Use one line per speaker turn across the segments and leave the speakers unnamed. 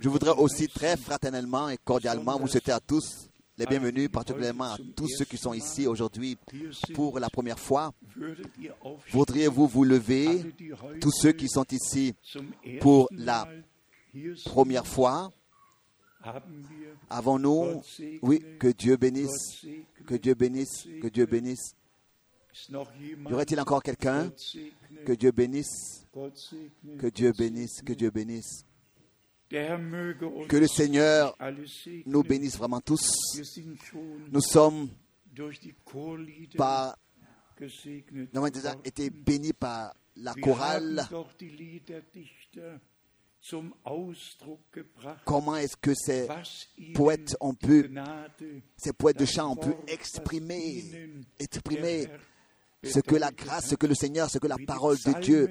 Je voudrais aussi très fraternellement et cordialement vous souhaiter à tous les bienvenus, particulièrement à tous ceux qui sont ici aujourd'hui pour la première fois. Voudriez-vous vous lever, tous ceux qui sont ici pour la première fois? Avons-nous, oui, que Dieu bénisse, que Dieu bénisse, que Dieu bénisse. Y aurait-il encore quelqu'un? Que Dieu bénisse, que Dieu bénisse, que Dieu bénisse. Que le Seigneur nous bénisse vraiment tous. Nous sommes par, avons déjà été bénis par la chorale. Comment est-ce que ces poètes ont pu, ces poètes de chant ont pu exprimer, exprimer ce que la grâce, ce que le Seigneur, ce que la parole de Dieu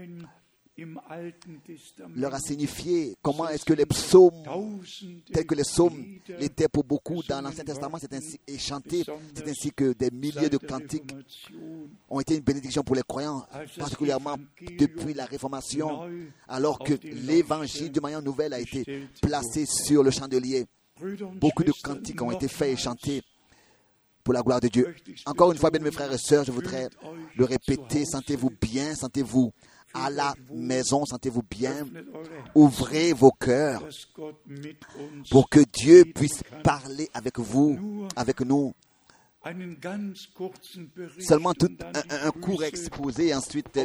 leur a signifié comment est-ce que les psaumes, tels que les psaumes l'étaient pour beaucoup dans l'Ancien Testament, c'est ainsi et chanté, c'est ainsi que des milliers de cantiques ont été une bénédiction pour les croyants, particulièrement depuis la Réformation, alors que l'Évangile de manière nouvelle a été placé sur le chandelier. Beaucoup de cantiques ont été faits et chantés pour la gloire de Dieu. Encore une fois, bien mes frères et sœurs, je voudrais le répéter, sentez-vous bien, sentez-vous à la maison, sentez-vous bien, ouvrez vos cœurs pour que Dieu puisse parler avec vous, avec nous. Seulement tout un, un court exposé, et ensuite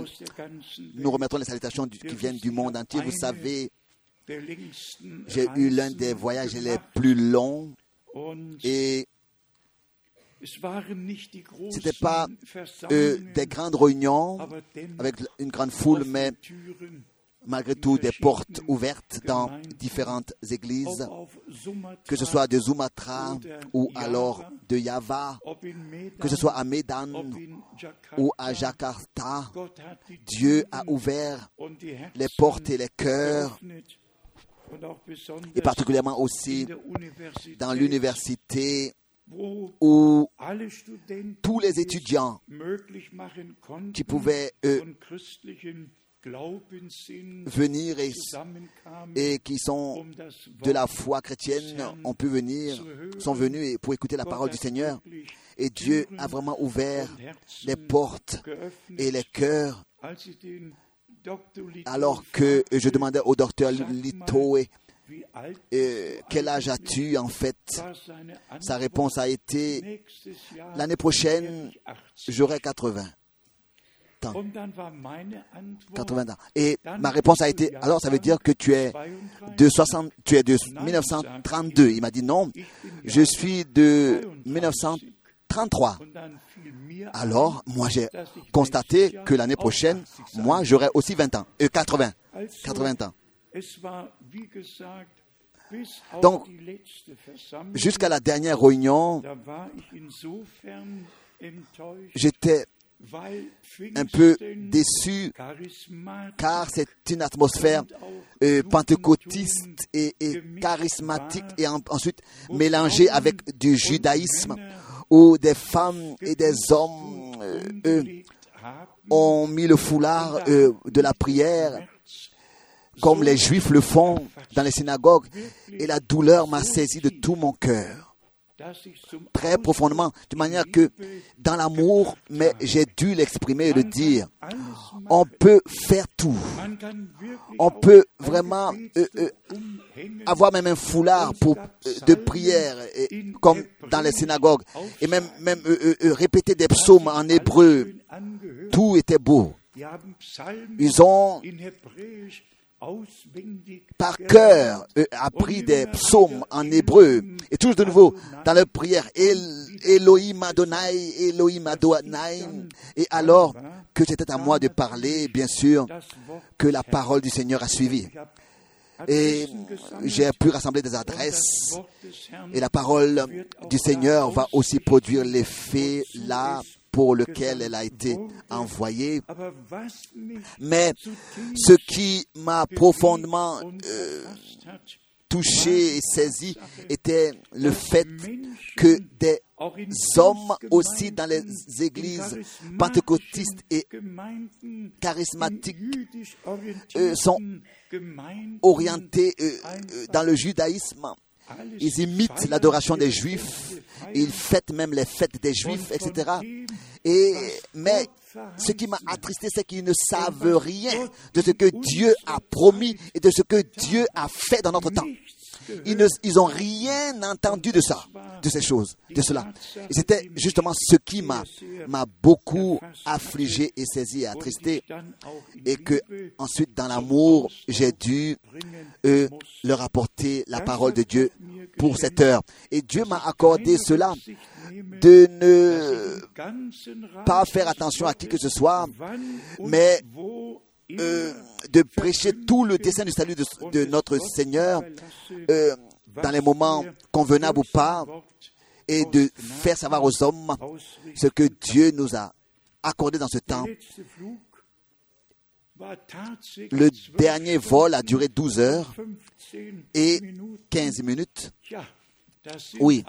nous remettrons les salutations qui viennent du monde entier. Vous savez, j'ai eu l'un des voyages les plus longs et ce n'était pas euh, des grandes réunions avec une grande foule, mais malgré tout des portes ouvertes dans différentes églises, que ce soit de Sumatra ou alors de Java, que ce soit à Medan ou à Jakarta. Dieu a ouvert les portes et les cœurs et particulièrement aussi dans l'université où tous les étudiants qui pouvaient venir et, qui sont de la foi chrétienne ont pu venir, sont venus pour écouter la parole du Seigneur. Et Dieu a vraiment ouvert les portes et les cœurs. Alors que je demandais au docteur Litoé, quel âge as-tu en fait? Sa réponse a été, l'année prochaine, j'aurai 80. Ans. 80 ans. Et ma réponse a été, alors ça veut dire que tu es de, 60, tu es de 1932. Il m'a dit non, je suis de 1933. Alors, moi, j'ai constaté que l'année prochaine, moi, j'aurai aussi 20 ans, euh, 80, 80 ans. Donc, jusqu'à la dernière réunion, j'étais un peu déçu car c'est une atmosphère euh, pentecôtiste et, charismatique et ensuite mélangée avec du judaïsme où des femmes et des hommes euh, ont mis le foulard euh, de la prière comme les Juifs le font dans les synagogues, et la douleur m'a saisi de tout mon cœur, très profondément, de manière que dans l'amour, mais j'ai dû l'exprimer et le dire, on peut faire tout, on peut vraiment euh, euh, avoir même un foulard pour, euh, de prière, comme dans les synagogues, et même, même répéter des psaumes en hébreu, tout était beau. Ils ont par cœur appris des psaumes en hébreu et tous de nouveau dans leur prière Elohim Adonai, Elohim Adonai. Et alors que c'était à moi de parler bien sûr que la parole du Seigneur a suivi. Et j'ai pu rassembler des adresses et la parole du Seigneur va aussi produire l'effet là pour lequel elle a été envoyée. Mais ce qui m'a profondément euh, touché et saisi était le fait que des hommes aussi dans les églises pentecôtistes et charismatiques euh, sont orientés euh, dans le judaïsme. Ils imitent l'adoration des Juifs, ils fêtent même les fêtes des Juifs, etc. Et, mais ce qui m'a attristé, c'est qu'ils ne savent rien de ce que Dieu a promis et de ce que Dieu a fait dans notre temps. Ils n'ont rien entendu de ça, de ces choses, de cela. C'était justement ce qui m'a beaucoup affligé et saisi et attristé. Et que ensuite, dans l'amour, j'ai dû euh, leur apporter la parole de Dieu pour cette heure. Et Dieu m'a accordé cela de ne pas faire attention à qui que ce soit, mais euh, de prêcher tout le dessein du salut de, notre Seigneur euh, dans les moments convenables ou pas, et de faire savoir aux hommes ce que Dieu nous a accordé dans ce temps. Le dernier vol a duré 12 heures et 15 minutes. Oui.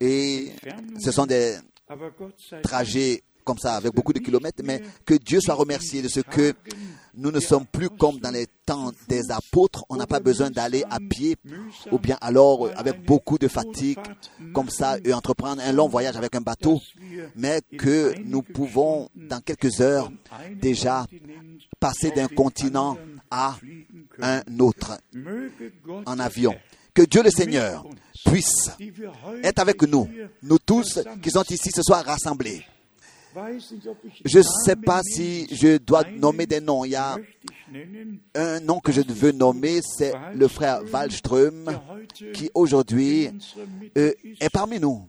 Et ce sont des trajets comme ça, avec beaucoup de kilomètres, mais que Dieu soit remercié de ce que nous ne sommes plus comme dans les temps des apôtres. On n'a pas besoin d'aller à pied ou bien alors avec beaucoup de fatigue, comme ça, et entreprendre un long voyage avec un bateau, mais que nous pouvons, dans quelques heures, déjà passer d'un continent à un autre en avion. Que Dieu le Seigneur puisse être avec nous, nous tous qui sommes ici ce soir rassemblés. Je ne sais pas si je dois nommer des noms. Il y a un nom que je veux nommer, c'est le frère Wallström, qui aujourd'hui euh, est parmi nous.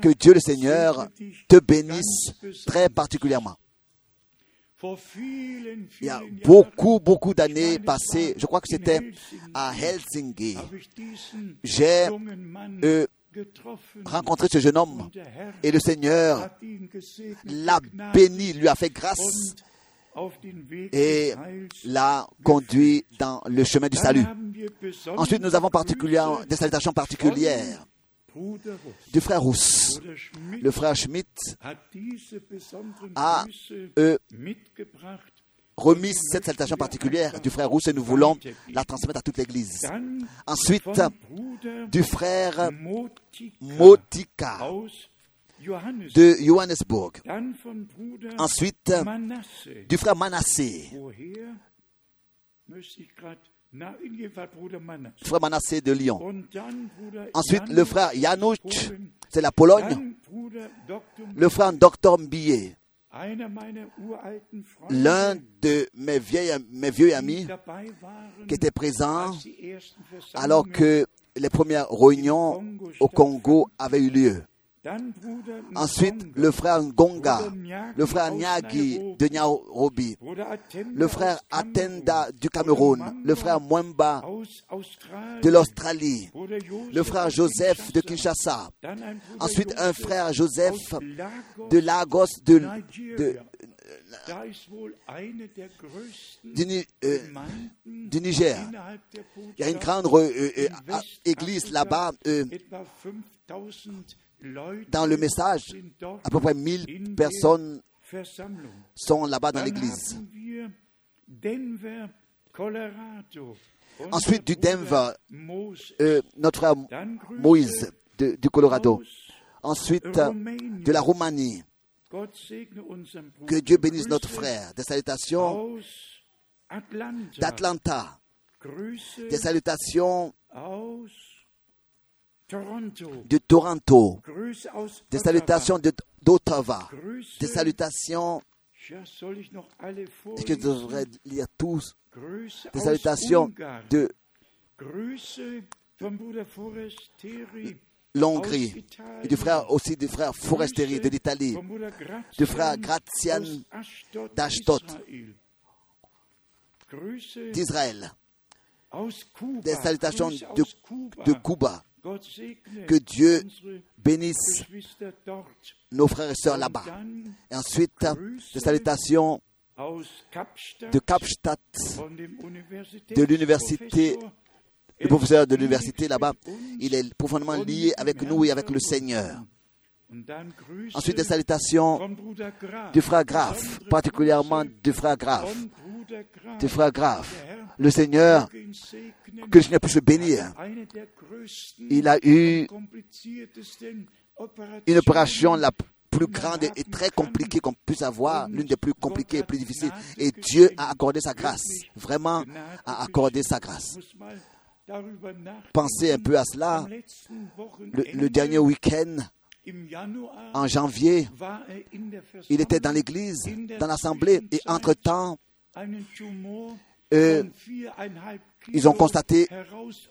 Que Dieu le Seigneur te bénisse très particulièrement. Il y a beaucoup, beaucoup d'années passées, je crois que c'était à Helsinki, j'ai euh, rencontré ce jeune homme et le Seigneur l'a béni, lui a fait grâce et l'a conduit dans le chemin du salut. Ensuite, nous avons des salutations particulières du frère Rousse. Le frère Schmidt a euh, remis cette salutation particulière du frère Rousse et nous voulons la transmettre à toute l'Église. Ensuite, du frère Motika de Johannesburg. Ensuite, du frère Manassé. Frère Manassé de Lyon. Ensuite, le frère Janusz, c'est la Pologne. Le frère Dr Mbillet l'un de mes, vieilles, mes vieux amis qui était présent alors que les premières réunions au Congo avaient eu lieu. Ensuite, le frère Ngonga, le frère Nyagi de Nairobi, le frère Atenda du Cameroun, le frère Mwemba de l'Australie, le frère Joseph de Kinshasa, ensuite un frère Joseph de Lagos de, euh, du, Niger. Il y a une grande euh, euh, église là-bas dans le message, à peu près 1000 personnes sont là-bas dans l'église. Ensuite, du Denver, euh, notre frère Moïse du Colorado. Ensuite, de la Roumanie. Que Dieu bénisse notre frère. Des salutations d'Atlanta. Des salutations de Toronto, des salutations d'Ottawa, des salutations, est-ce que je devrais lire tous, des salutations de l'Hongrie, et du frère aussi du frère Forestieri de l'Italie, du frère Grazian d'Ashtot, d'Israël, des salutations de, de Cuba, que Dieu bénisse nos frères et sœurs là-bas. Et ensuite, des salutations de Kapstadt, de l'université le professeur de l'université là-bas, il est profondément lié avec nous et avec le Seigneur. Ensuite, des salutations du frère Graf, particulièrement du frère Graf. Du frère Graf. Le Seigneur, que le Seigneur puisse le bénir. Il a eu une opération la plus grande et très compliquée qu'on puisse avoir, l'une des plus compliquées et plus difficiles. Et Dieu a accordé sa grâce, vraiment a accordé sa grâce. Pensez un peu à cela. Le, le dernier week-end, en janvier, il était dans l'église, dans l'assemblée, et entre-temps, euh, ils ont constaté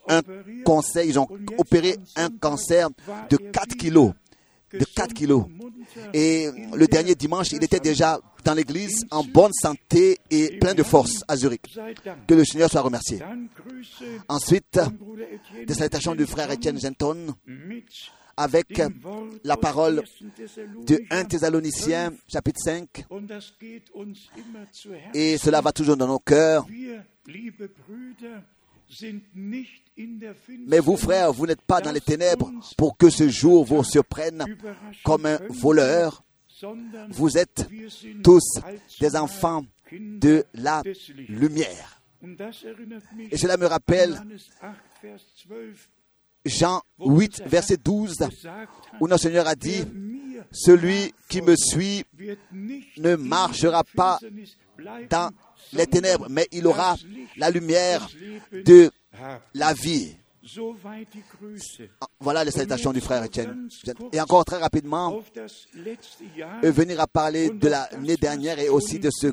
un conseil, ils ont opéré un cancer de 4 kilos. De 4 kilos. Et le dernier dimanche, il était déjà dans l'église en bonne santé et plein de force à Zurich. Que le Seigneur soit remercié. Ensuite, des salutations du frère Etienne Genton avec la parole de 1 Thessaloniciens chapitre 5. Et cela va toujours dans nos cœurs. Mais vous, frères, vous n'êtes pas dans les ténèbres pour que ce jour vous surprenne comme un voleur. Vous êtes tous des enfants de la lumière. Et cela me rappelle Jean 8, verset 12, où notre Seigneur a dit, Celui qui me suit ne marchera pas dans les ténèbres, mais il aura la lumière de la vie. Voilà les salutations du frère Etienne. Et encore très rapidement, venir à parler de l'année dernière et aussi de ce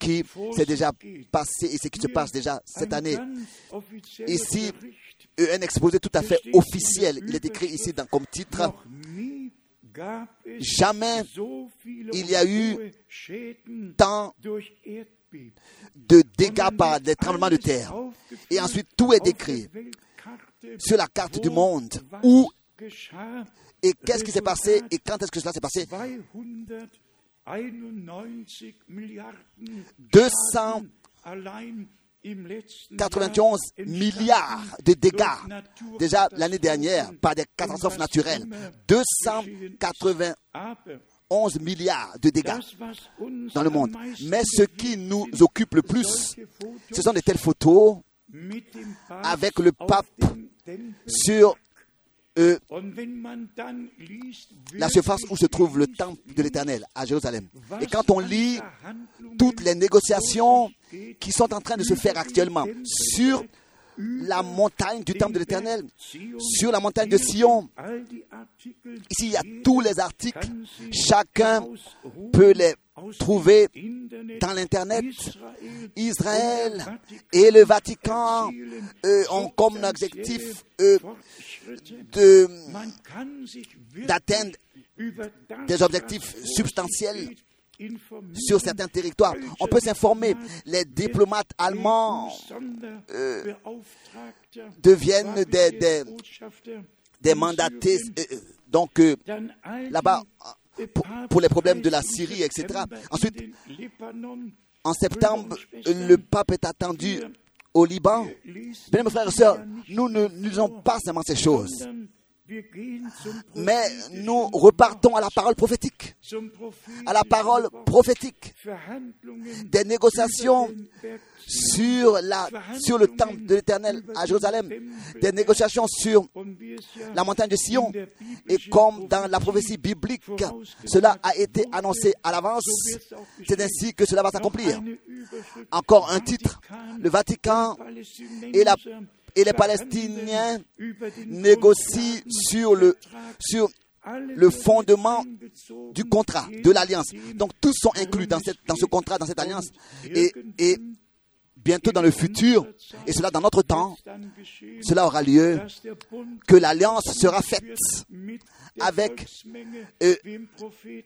qui s'est déjà passé et ce qui se passe déjà cette année. Ici, un exposé tout à fait officiel. Il est écrit ici dans, comme titre Jamais il y a eu tant de dégâts par des tremblements de terre. Et ensuite, tout est décrit sur la carte du monde. Où et qu'est-ce qui s'est passé et quand est-ce que cela s'est passé? 200 91 milliards de dégâts déjà l'année dernière par des catastrophes naturelles. 291 milliards de dégâts dans le monde. Mais ce qui nous occupe le plus, ce sont de telles photos avec le pape sur la surface où se trouve le temple de l'Éternel à Jérusalem. Et quand on lit toutes les négociations qui sont en train de se faire actuellement sur la montagne du temple de l'Éternel, sur la montagne de Sion. Ici, il y a tous les articles. Chacun peut les trouver dans l'Internet. Israël et le Vatican euh, ont comme objectif euh, d'atteindre des objectifs substantiels sur certains territoires. On peut s'informer. Les diplomates allemands euh, deviennent des, des, des mandatés. Donc, là-bas, pour, les problèmes de la Syrie, etc. Ensuite, en septembre, le pape est attendu au Liban. Bien, mes frères et sœurs, nous ne lisons pas seulement ces choses mais nous repartons à la parole prophétique, à la parole prophétique des négociations sur, la, sur le temple de l'Éternel à Jérusalem, des négociations sur la montagne de Sion. Et comme dans la prophétie biblique, cela a été annoncé à l'avance, c'est ainsi que cela va s'accomplir. Encore un titre, le Vatican et la et les Palestiniens négocient sur le, sur le fondement du contrat, de l'alliance. Donc tous sont inclus dans, cette, dans ce contrat, dans cette alliance. Et, et bientôt dans le futur, et cela dans notre temps, cela aura lieu, que l'alliance sera faite avec, euh,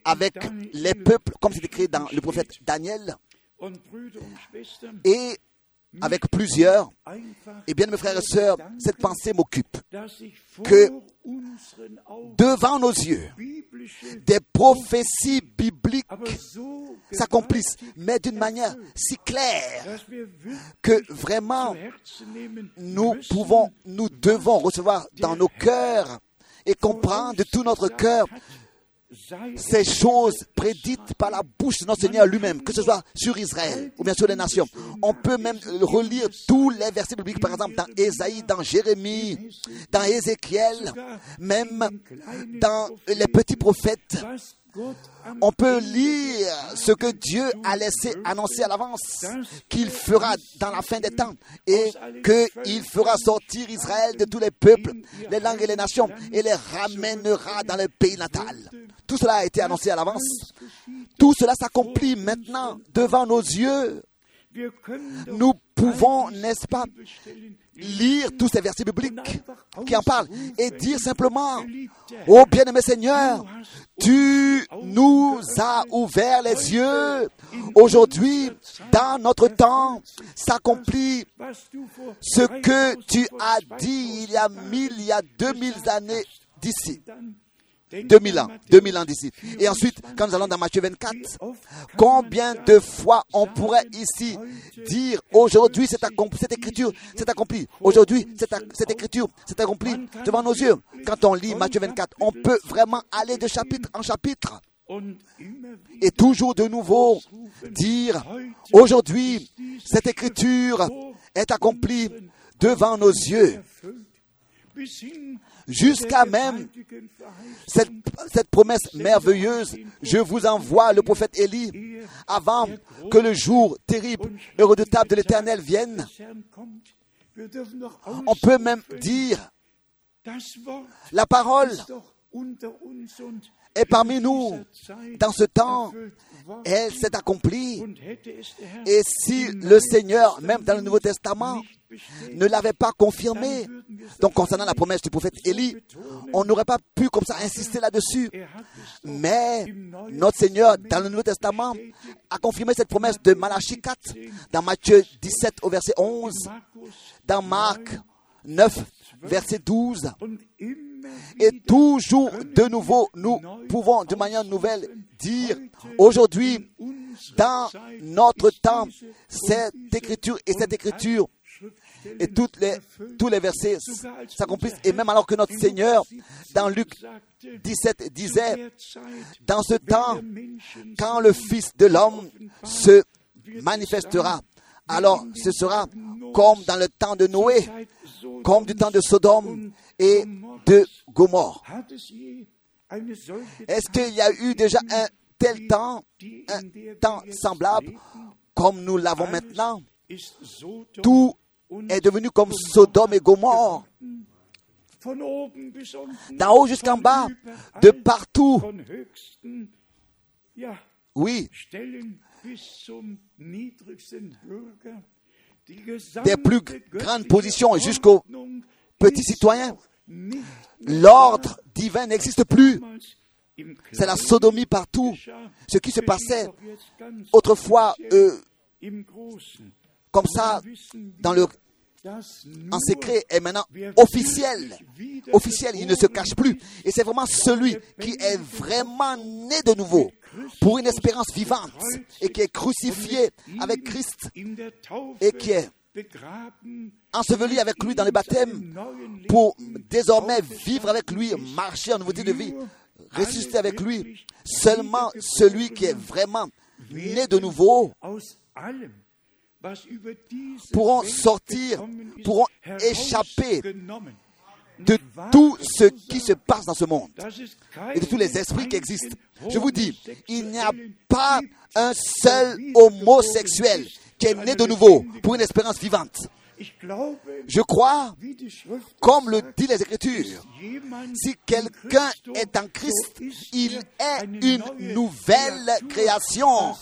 avec les peuples, comme c'est écrit dans le prophète Daniel. Et avec plusieurs. Et bien, mes frères et sœurs, cette pensée m'occupe que devant nos yeux, des prophéties bibliques s'accomplissent, mais d'une manière si claire que vraiment nous pouvons, nous devons recevoir dans nos cœurs et comprendre de tout notre cœur ces choses prédites par la bouche de notre Seigneur lui-même, que ce soit sur Israël ou bien sur les nations. On peut même relire tous les versets bibliques, par exemple dans Ésaïe, dans Jérémie, dans Ézéchiel, même dans les petits prophètes on peut lire ce que Dieu a laissé annoncer à l'avance, qu'il fera dans la fin des temps, et qu'il fera sortir Israël de tous les peuples, les langues et les nations, et les ramènera dans le pays natal. Tout cela a été annoncé à l'avance. Tout cela s'accomplit maintenant devant nos yeux. Nous pouvons, n'est-ce pas, lire tous ces versets bibliques qui en parlent et dire simplement, ô bien-aimé Seigneur, tu nous as ouvert les yeux. Aujourd'hui, dans notre temps, s'accomplit ce que tu as dit il y a mille, il y a deux mille années d'ici. 2000 ans, 2000 ans d'ici. Et ensuite, quand nous allons dans Matthieu 24, combien de fois on pourrait ici dire aujourd'hui cette, écriture s'est accomplie. Aujourd'hui, cette, cette écriture s'est accomplie devant nos yeux. Quand on lit Matthieu 24, on peut vraiment aller de chapitre en chapitre et toujours de nouveau dire aujourd'hui cette écriture est accomplie devant nos yeux jusqu'à même cette, promesse merveilleuse, je vous envoie le prophète Élie avant que le jour terrible et redoutable de l'Éternel vienne. On peut même dire, la parole est parmi nous dans ce temps elle s'est accomplie. Et si le Seigneur, même dans le Nouveau Testament, ne l'avait pas confirmé, donc concernant la promesse du prophète Élie, on n'aurait pas pu comme ça insister là-dessus. Mais notre Seigneur, dans le Nouveau Testament, a confirmé cette promesse de Malachie 4, dans Matthieu 17 au verset 11, dans Marc 9, verset 12. Et toujours de nouveau, nous pouvons de manière nouvelle dire aujourd'hui, dans notre temps, cette écriture et cette écriture et tous les versets s'accomplissent. Et même alors que notre Seigneur, dans Luc 17, disait, dans ce temps, quand le Fils de l'homme se manifestera, alors ce sera comme dans le temps de Noé, comme du temps de Sodome et de Gomorre. Est-ce qu'il y a eu déjà un tel temps, un temps semblable comme nous l'avons maintenant? Est devenu comme Sodome et Gomorre. D'en haut jusqu'en bas, de partout. Oui. Des plus grandes positions jusqu'aux petits citoyens. L'ordre divin n'existe plus. C'est la sodomie partout. Ce qui se passait autrefois euh, comme ça dans le en secret est maintenant officiel. Officiel, il ne se cache plus. Et c'est vraiment celui qui est vraiment né de nouveau pour une espérance vivante et qui est crucifié avec Christ et qui est enseveli avec lui dans le baptême pour désormais vivre avec lui, marcher en nouveauté de vie, ressusciter avec lui. Seulement celui qui est vraiment né de nouveau pourront sortir, pourront échapper de tout ce qui se passe dans ce monde et de tous les esprits qui existent. Je vous dis, il n'y a pas un seul homosexuel qui est né de nouveau pour une espérance vivante. Je crois, comme le dit les Écritures, si quelqu'un est en Christ, il est une nouvelle création.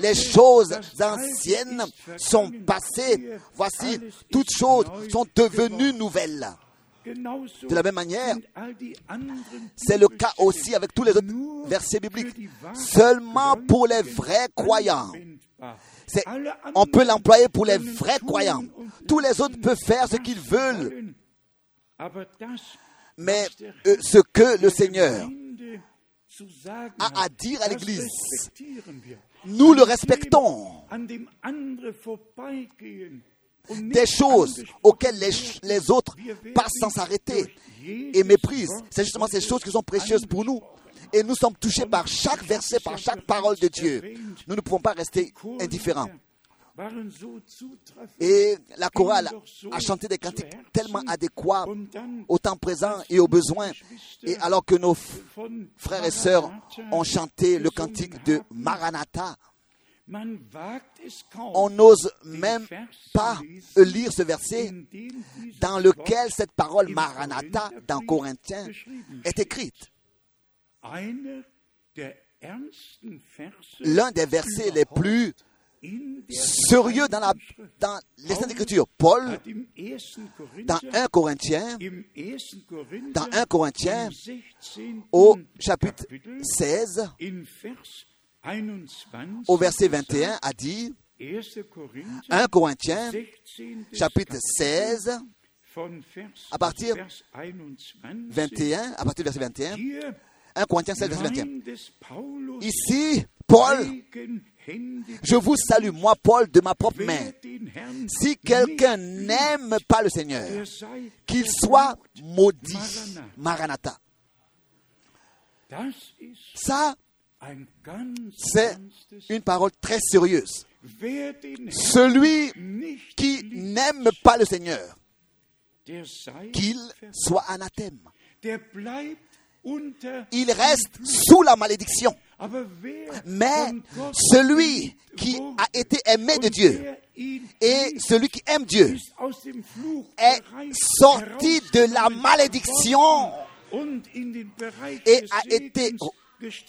Les choses anciennes sont passées. Voici, toutes choses sont devenues nouvelles. De la même manière, c'est le cas aussi avec tous les autres versets bibliques. Seulement pour les vrais croyants on peut l'employer pour les vrais croyants. Tous les autres peuvent faire ce qu'ils veulent, mais euh, ce que le Seigneur a à dire à l'Église, nous le respectons. Des choses auxquelles les, les autres passent sans s'arrêter et méprisent. C'est justement ces choses qui sont précieuses pour nous. Et nous sommes touchés par chaque verset, par chaque parole de Dieu. Nous ne pouvons pas rester indifférents. Et la chorale a chanté des cantiques tellement adéquats au temps présent et aux besoins. Et alors que nos frères et sœurs ont chanté le cantique de Maranatha, on n'ose même pas lire ce verset dans lequel cette parole Maranatha dans Corinthiens est écrite. L'un des versets les plus sérieux dans, la, dans les Saintes Écritures. Paul, dans 1 Corinthiens, dans 1 Corinthiens, au chapitre 16, au verset 21, a dit, 1 Corinthiens, chapitre 16, à partir 21, à partir du verset 21, 1 Corinthiens 16, verset 21. Ici, Paul, je vous salue, moi, Paul, de ma propre main. Si quelqu'un n'aime pas le Seigneur, qu'il soit maudit. Maranatha. Ça, c'est une parole très sérieuse. Celui qui n'aime pas le Seigneur, qu'il soit anathème. Il reste sous la malédiction. Mais celui qui a été aimé de Dieu et celui qui aime Dieu est sorti de la malédiction et a été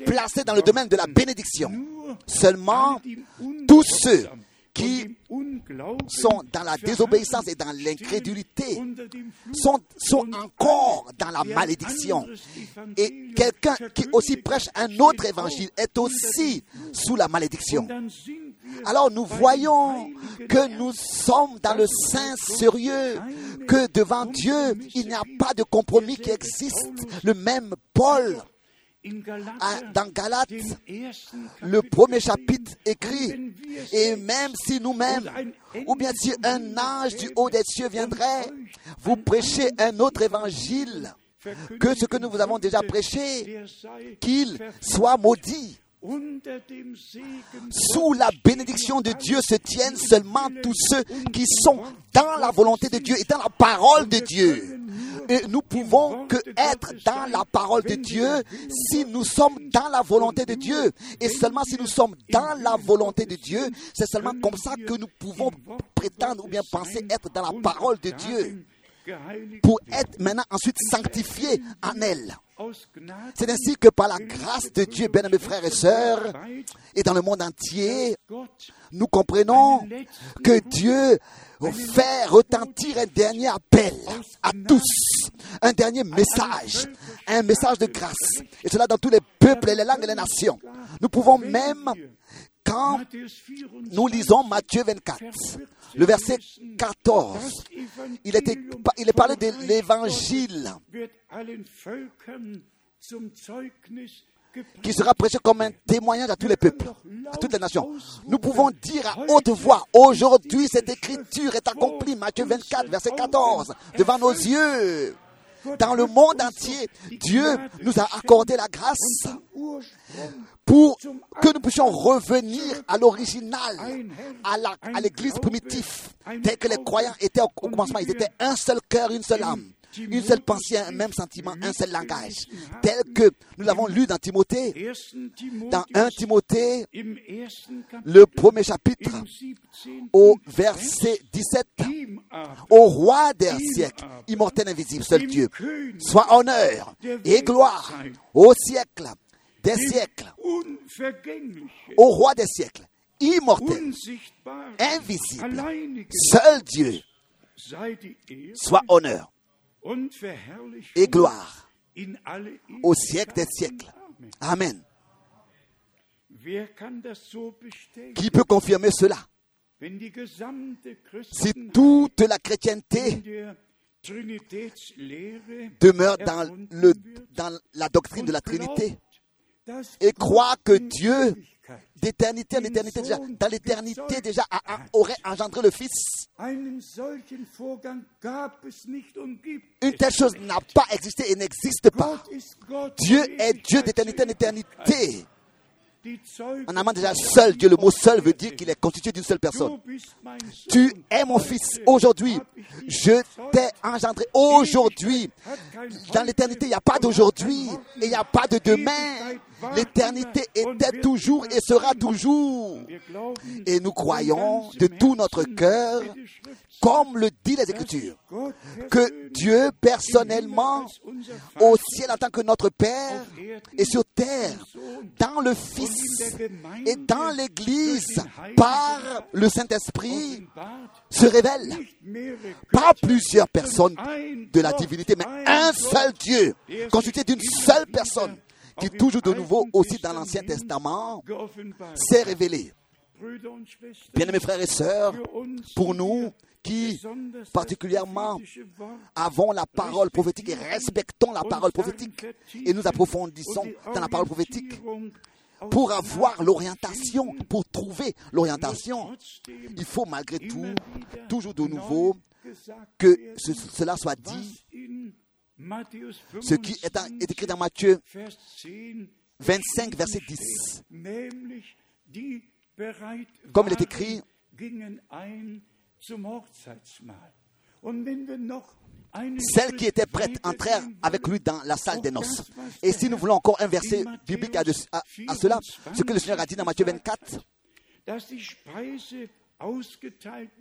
placé dans le domaine de la bénédiction. Seulement, tous ceux qui sont dans la désobéissance et dans l'incrédulité sont, sont encore dans la malédiction. Et quelqu'un qui aussi prêche un autre évangile est aussi sous la malédiction. Alors nous voyons que nous sommes dans le sein sérieux, que devant Dieu, il n'y a pas de compromis qui existe. Le même Paul dans Galates, le premier chapitre écrit, et même si nous-mêmes, ou bien si un ange du haut des cieux viendrait, vous prêchez un autre évangile que ce que nous vous avons déjà prêché, qu'il soit maudit. Sous la bénédiction de Dieu se tiennent seulement tous ceux qui sont dans la volonté de Dieu et dans la parole de Dieu. Et nous pouvons que être dans la parole de Dieu si nous sommes dans la volonté de Dieu. Et seulement si nous sommes dans la volonté de Dieu, c'est seulement comme ça que nous pouvons prétendre ou bien penser être dans la parole de Dieu pour être maintenant ensuite sanctifiés en elle. C'est ainsi que par la grâce de Dieu, bien mes frères et sœurs, et dans le monde entier, nous comprenons que Dieu fait retentir un dernier appel à tous, un dernier message, un message de grâce. Et cela dans tous les peuples, et les langues et les nations. Nous pouvons même, quand nous lisons Matthieu 24, le verset 14, il, est parlé de l'évangile qui sera prêché comme un témoignage à tous les peuples, à toutes les nations. Nous pouvons dire à haute voix, aujourd'hui cette écriture est accomplie, Matthieu 24, verset 14, devant nos yeux. Dans le monde entier, Dieu nous a accordé la grâce pour que nous puissions revenir à l'original, à l'église primitive, tel que les croyants étaient au commencement. Ils étaient un seul cœur, une seule âme, une seule pensée, un même sentiment, un seul langage, tel que nous l'avons lu dans Timothée, dans 1 Timothée, le premier chapitre, au verset 17. Au roi des siècles, immortel, invisible, seul Dieu, soit honneur et gloire au siècle des siècles, au roi des siècles, immortel, invisible, seul Dieu, soit honneur et gloire au siècle des siècles. Amen. Qui peut confirmer cela? Si toute la chrétienté demeure dans, le, dans la doctrine de la Trinité et croit que Dieu, d'éternité en éternité déjà, dans l'éternité déjà, aurait engendré le Fils. Une telle chose n'a pas existé et n'existe pas. Dieu est Dieu d'éternité en éternité. En amant déjà seul, Dieu, le mot seul veut dire qu'il est constitué d'une seule personne. Tu es mon fils aujourd'hui. Je t'ai engendré aujourd'hui. Dans l'éternité, il n'y a pas d'aujourd'hui et il n'y a pas de demain. L'éternité était toujours et sera toujours. Et nous croyons de tout notre cœur, comme le dit les Écritures, que Dieu personnellement, au ciel en tant que notre Père, et sur terre, dans le Fils et dans l'Église, par le Saint-Esprit, se révèle. Pas plusieurs personnes de la divinité, mais un seul Dieu, constitué d'une seule personne qui toujours de nouveau aussi dans l'Ancien Testament s'est révélé. Bien mes frères et sœurs, pour nous qui particulièrement avons la parole prophétique et respectons la parole prophétique et nous approfondissons dans la parole prophétique pour avoir l'orientation, pour trouver l'orientation, il faut malgré tout, toujours de nouveau, que cela soit dit. ce qui est, écrit dans Matthieu 25, verset 10. Comme il est écrit, celles qui étaient prêtes entrèrent avec lui dans la salle des noces. Et si nous voulons encore un verset biblique à, à, cela, ce que le Seigneur a dit dans Matthieu 24,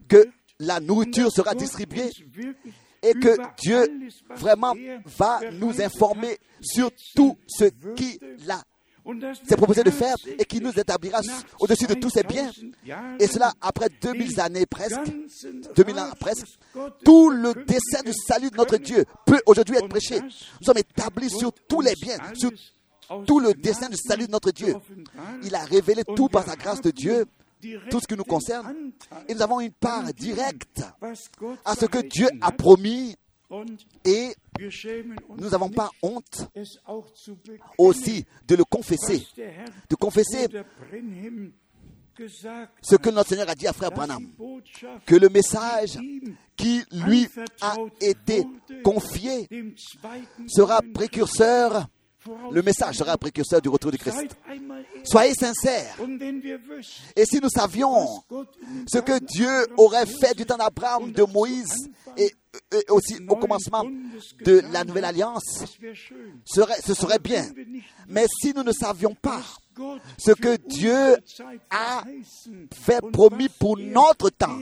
que la nourriture sera distribuée et que Dieu vraiment va nous informer sur tout ce qu'il a s'est proposé de faire et qui nous établira au-dessus de tous ses biens. Et cela après 2000 années presque, 2000 ans presque, tout le dessein du salut de notre Dieu peut aujourd'hui être prêché. Nous sommes établis sur tous les biens, sur tout le dessein du salut de notre Dieu. Il a révélé tout par sa grâce de Dieu tout ce qui nous concerne. Et nous avons une part directe à ce que Dieu a promis. Et nous n'avons pas honte aussi de le confesser, de confesser ce que notre Seigneur a dit à Frère Branham, que le message qui lui a été confié sera précurseur le message sera précurseur du retour de Christ. Soyez sincères. Et si nous savions ce que Dieu aurait fait du temps d'Abraham, de Moïse et, aussi au commencement de la nouvelle alliance, ce serait bien. Mais si nous ne savions pas ce que Dieu a fait promis pour notre temps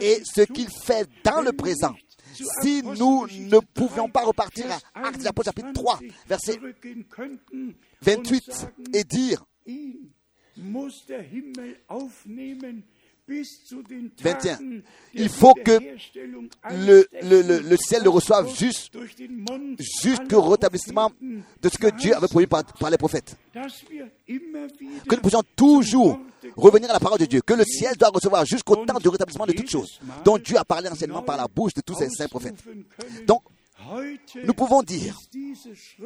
et ce qu'il fait dans le présent, si nous ne pouvions pas repartir à Actes des chapitre 3, verset 28, et dire 21. Il faut que le, le, le, ciel le reçoive juste, jusqu'au rétablissement de ce que Dieu avait promis par, par, les prophètes. Que nous puissions toujours revenir à la parole de Dieu, que le ciel doit recevoir jusqu'au temps du rétablissement de toutes choses, dont Dieu a parlé anciennement par la bouche de tous ses saints prophètes. Donc, nous pouvons dire,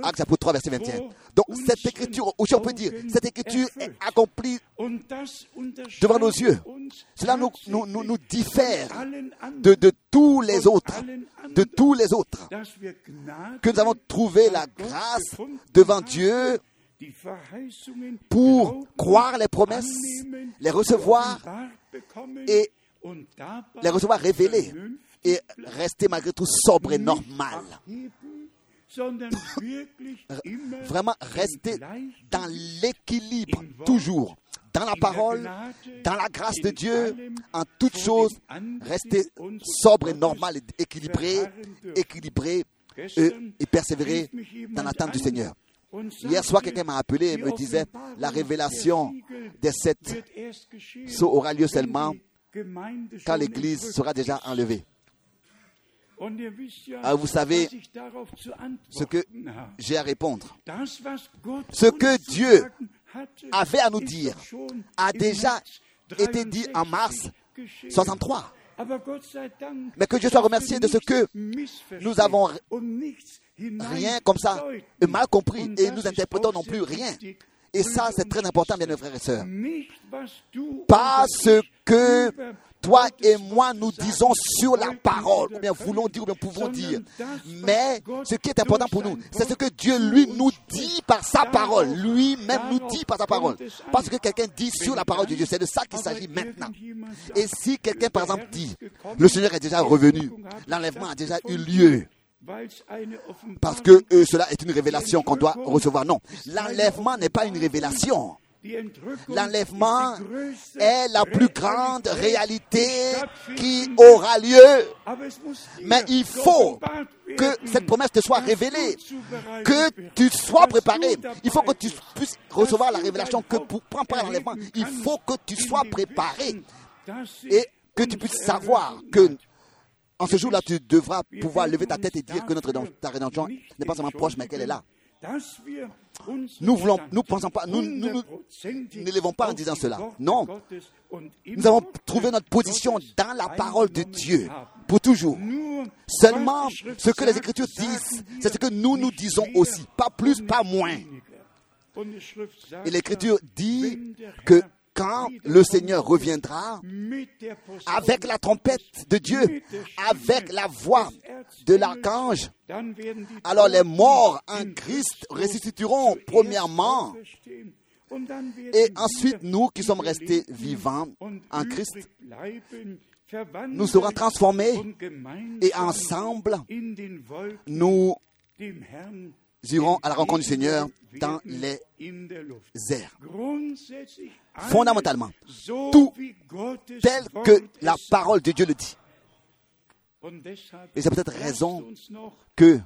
Acte chapitre 3, verset 21. Donc, cette écriture, ou si on peut dire, cette écriture est accomplie devant nos yeux. Cela nous, nous, nous, diffère de, de tous les autres, de tous les autres, que nous avons trouvé la grâce devant Dieu pour croire les promesses, les recevoir et les recevoir révélées et rester malgré tout sobre et normal. Vraiment rester dans l'équilibre, toujours, dans la parole, dans la grâce de Dieu, en toutes choses, rester sobre et normal et équilibré, équilibré et persévérer dans l'attente du Seigneur. Hier soir, quelqu'un m'a appelé et me disait la révélation des sept aura lieu seulement quand l'Église sera déjà enlevée. Ah, vous savez ce que j'ai à répondre. Ce que Dieu avait à nous dire a déjà été dit en mars 63. Mais que Dieu soit remercié de ce que nous avons rien comme ça mal compris et nous interprétons non plus rien. Et ça, c'est très important, bien mes frères et sœurs. Pas ce que toi et moi nous disons sur la parole, ou bien voulons dire, ou bien pouvons dire. Mais ce qui est important pour nous, c'est ce que Dieu lui nous dit par sa parole. Lui-même nous dit par sa parole. Parce que quelqu'un dit sur la parole de Dieu. C'est de ça qu'il s'agit maintenant. Et si quelqu'un, par exemple, dit, le Seigneur est déjà revenu, l'enlèvement a déjà eu lieu. Parce que euh, cela est une révélation qu'on doit recevoir. Non, l'enlèvement n'est pas une révélation. L'enlèvement est la plus grande réalité qui aura lieu. Mais il faut que cette promesse te soit révélée, que tu sois préparé. Il faut que tu puisses recevoir la révélation que pour prendre part à l'enlèvement, il faut que tu sois préparé et que tu puisses savoir que en ce jour-là, tu devras pouvoir lever ta tête et dire que notre ta rédemption n'est pas seulement proche, mais qu'elle est là. Nous voulons, nous pensons pas, nous n'élevons pas en disant cela. Non. Nous avons trouvé notre position dans la parole de Dieu pour toujours. Seulement, ce que les Écritures disent, c'est ce que nous nous disons aussi. Pas plus, pas moins. Et l'Écriture dit que quand le Seigneur reviendra avec la trompette de Dieu, avec la voix de l'archange, alors les morts en Christ ressusciteront premièrement. Et ensuite, nous qui sommes restés vivants en Christ, nous serons transformés et ensemble, nous irons à la rencontre du Seigneur dans les airs. Fondamentalement, tout tel que la parole de Dieu le dit. Et c'est peut-être raison que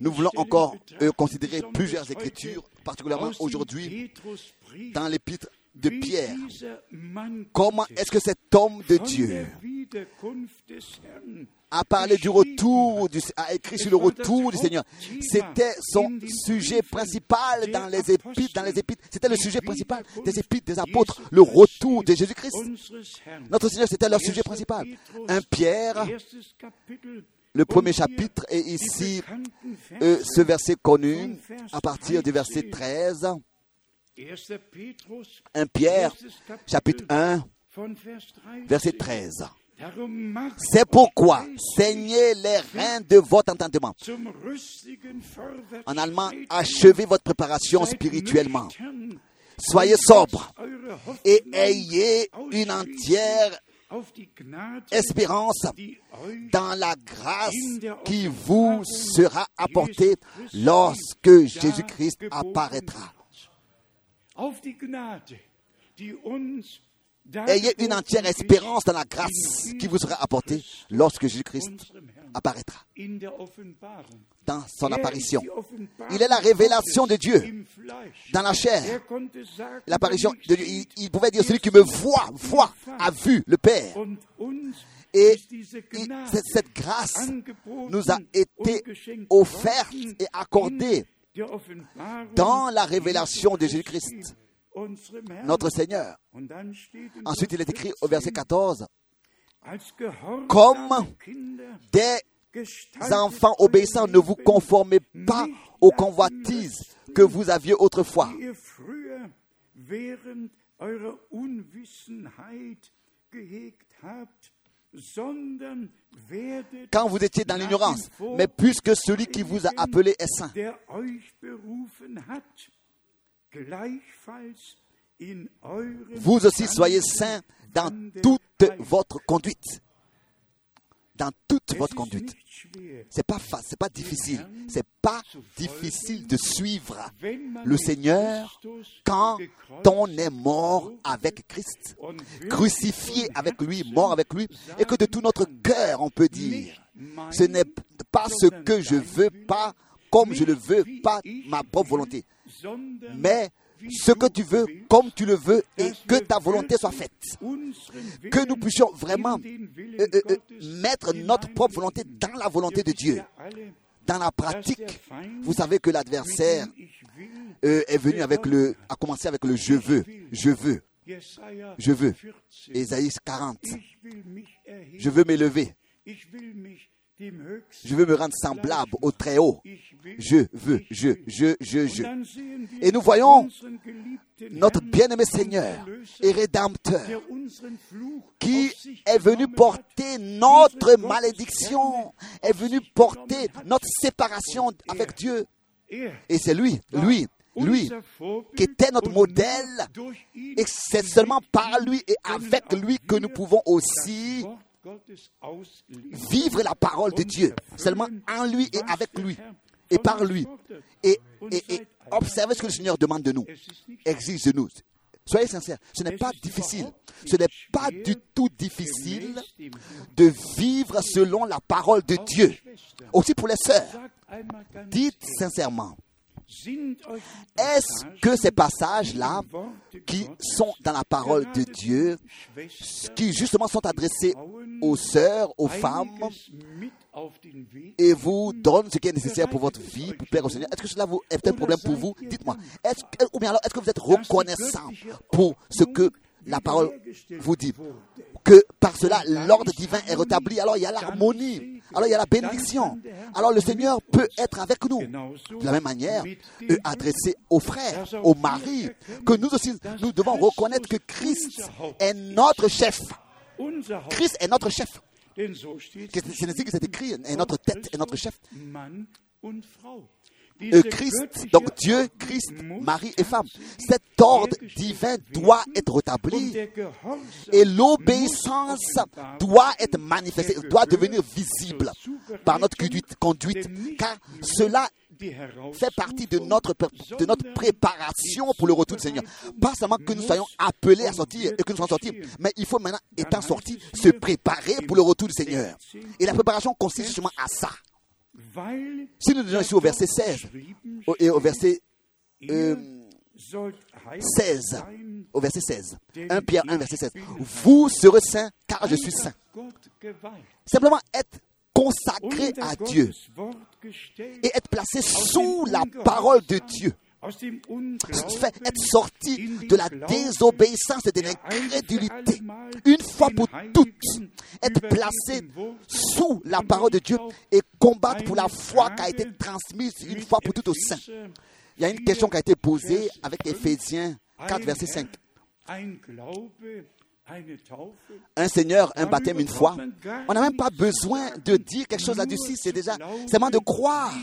nous voulons encore euh, considérer plusieurs écritures, particulièrement aujourd'hui dans l'épître de Pierre. Comment est-ce que cet homme de Dieu a parlé du retour, du, a écrit sur le retour du Seigneur. C'était son sujet principal dans les épîtres, dans les épîtres. C'était le sujet principal des épîtres des apôtres, le retour de Jésus-Christ. Notre Seigneur, c'était leur sujet principal. Un Pierre, le premier chapitre, est ici euh, ce verset connu à partir du verset 13. Un Pierre, chapitre 1, verset 13. C'est pourquoi saignez les reins de votre entendement. En allemand, achevez votre préparation spirituellement. Soyez sobre et ayez une entière espérance dans la grâce qui vous sera apportée lorsque Jésus-Christ apparaîtra. Ayez une entière espérance dans la grâce qui vous sera apportée lorsque Jésus-Christ apparaîtra dans son apparition. Il est la révélation de Dieu dans la chair. L'apparition de Dieu. Il, pouvait dire celui qui me voit, voit, a vu le Père. Et cette grâce nous a été offerte et accordée dans la révélation de Jésus-Christ notre Seigneur. Ensuite, il est écrit au verset 14, comme des enfants obéissants, ne vous conformez pas aux convoitises que vous aviez autrefois. Quand vous étiez dans l'ignorance, mais puisque celui qui vous a appelé est saint, vous aussi soyez saints dans toute votre conduite. Dans toute votre conduite. C'est pas c'est pas difficile. C'est pas difficile de suivre le Seigneur quand on est mort avec Christ, crucifié avec lui, mort avec lui, et que de tout notre cœur on peut dire, ce n'est pas ce que je veux, pas comme je le veux, pas ma propre volonté, mais ce que tu veux, comme tu le veux, et que ta volonté soit faite. Que nous puissions vraiment euh, euh, euh, mettre notre propre volonté dans la volonté de Dieu. Dans la pratique, vous savez que l'adversaire est venu avec le, a commencé avec le je veux, je veux, je veux.
14.
Ésaïe 40.
Ich will mich erheben.
Je veux m'élever. Je veux me rendre semblable au très haut.
Ich will
Je veux, je, je, je, je. Et nous voyons Notre bien-aimé Seigneur et Rédempteur qui est venu porter notre malédiction, est venu porter notre séparation avec Dieu. Et c'est lui, lui, lui, qui était notre modèle. Et c'est seulement par lui et avec lui que nous pouvons aussi. Vivre la parole de Dieu. Seulement en lui et avec lui. Et par lui. Et, observez ce que le Seigneur demande de nous. Exige de nous. Soyez sincères, ce n'est pas difficile. Ce n'est pas du tout difficile de vivre selon la parole de Dieu. Aussi pour les sœurs. Dites sincèrement, est-ce que ces passages-là, qui sont dans la parole de Dieu, qui justement sont adressés aux sœurs, aux femmes, et vous donnent ce qui est nécessaire pour votre vie, pour plaire au Seigneur? Est-ce que cela vous est un problème pour vous? Dites-moi. Ou bien alors, est-ce que vous êtes reconnaissant pour ce que la parole vous dit que par cela l'ordre divin est rétabli, alors il y a l'harmonie, alors il y a la bénédiction. Alors le Seigneur peut être avec nous. De la même manière, adressé aux frères, aux maris, que nous aussi, nous devons reconnaître que Christ est notre chef. Christ est notre chef. c'est ainsi que c'est écrit, est notre tête, est notre chef. Euh, Christ, donc Dieu, Christ,
muss
mari et femme. Cet ordre divin doit être rétabli et l'obéissance doit être manifestée, doit devenir visible par notre conduite, car cela fait partie de notre, de notre préparation pour le retour du Seigneur. Pas seulement que nous soyons appelés à sortir et que nous soyons sortis, mais il faut maintenant, étant sortis, se préparer pour le retour du Seigneur. Et la préparation consiste justement à ça. Si nous lisons ici au verset 16
geschrieben
au- et au verset euh,
sollt heilig
16,
sein,
au verset 16, 1 Pierre 1, verset 16, vous serez saints car je suis saint. Simplement être consacré à Dieu et être placé sous la parole de Dieu. Fait être sorti de la désobéissance et de l'incrédulité. Une fois pour toutes, être placé sous la parole de Dieu et combattre pour la foi qui a été transmise une fois pour toutes aux saints. Il y a une question qui a été posée avec Éphésiens 4, verset 5.
Ein Glaube, eine Taufe,
Un Seigneur, un baptême une fois. On n'a même pas besoin de dire quelque chose là-dessus. C'est déjà seulement de croire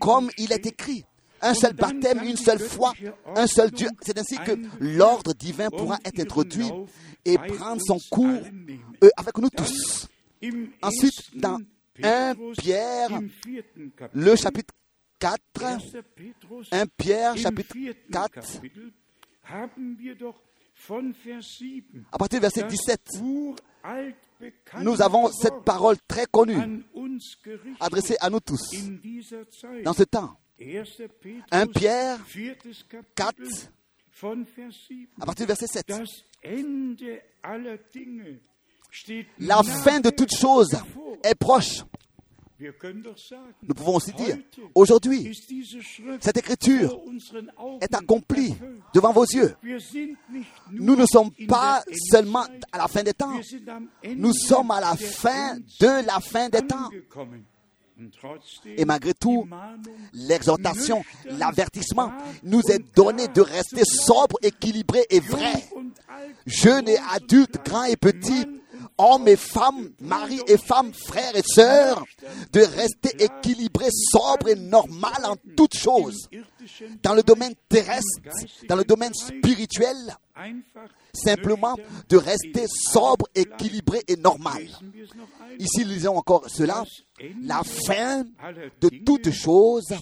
comme il est écrit. Un seul baptême, une seule foi, un seul Dieu. C'est ainsi que l'ordre divin pourra être introduit et prendre son cours avec nous tous. Ensuite, dans 1
Petrus,
Pierre, le chapitre 4,
1. Petrus,
1 Pierre, chapitre
vierten
4,
Kapitel, haben wir doch von Vers 7
à partir du verset
das
17,
uralt bekannte
nous avons cette parole très connue adressée à nous tous dans ce temps.
1. Petrus,
1 Pierre
viertes Kapitel,
4,
von Vers 7.
à partir du verset 7.
Das Ende aller Dinge steht
La fin de
nahe
toute chose
bevor.
est proche. Nous pouvons aussi dire, aujourd'hui, cette écriture est accomplie devant vos yeux. Nous ne sommes pas seulement à la fin des temps, nous sommes à la fin de la fin des temps. Et malgré tout, l'exhortation, l'avertissement nous est donné de rester sobre, équilibré et vrai. Jeunes et adultes, grands et petits, hommes et femmes, maris et femmes, frères et sœurs, de rester équilibrés, sobres et normal en toutes choses. Dans le domaine terrestre, dans le domaine spirituel, simplement de rester sobre, équilibré et normal. Ici, lisons encore cela. La fin de toutes choses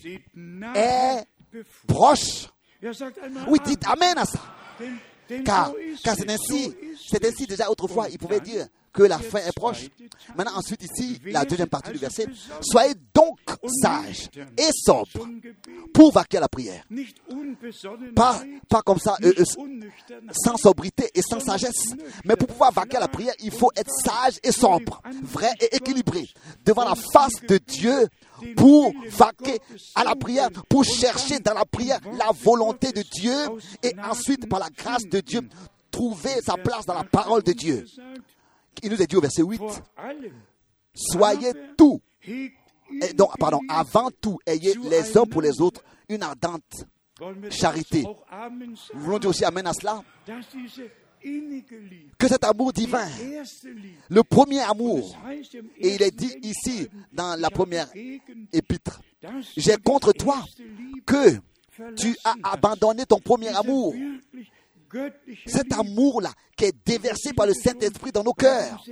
est proche. Oui, dites Amen à ça. Car, car
es,
c'est ainsi, c'est
es.
ainsi déjà autrefois, il pouvait dire que la fin est proche. Maintenant, ensuite, ici, la deuxième partie du verset. Soyez donc sages et sobres pour vaquer à la prière. Pas, pas comme ça, euh, euh, sans sobriété et sans sagesse. Mais pour pouvoir vaquer à la prière, il faut être sage et sobre, vrai et équilibré, devant la face de Dieu pour vaquer à la prière, pour chercher dans la prière la volonté de Dieu et ensuite, par la grâce de Dieu, trouver sa place dans la parole de Dieu. Il nous est dit au verset 8, soyez tout, et donc, pardon, avant tout, ayez les uns pour les autres une ardente charité. Nous voulons dire aussi Amen à cela? Que cet amour divin, le premier amour, et il est dit ici dans la première épître, j'ai contre toi que tu as abandonné ton premier amour. Cet amour-là qui est déversé par le Saint-Esprit dans nos cœurs.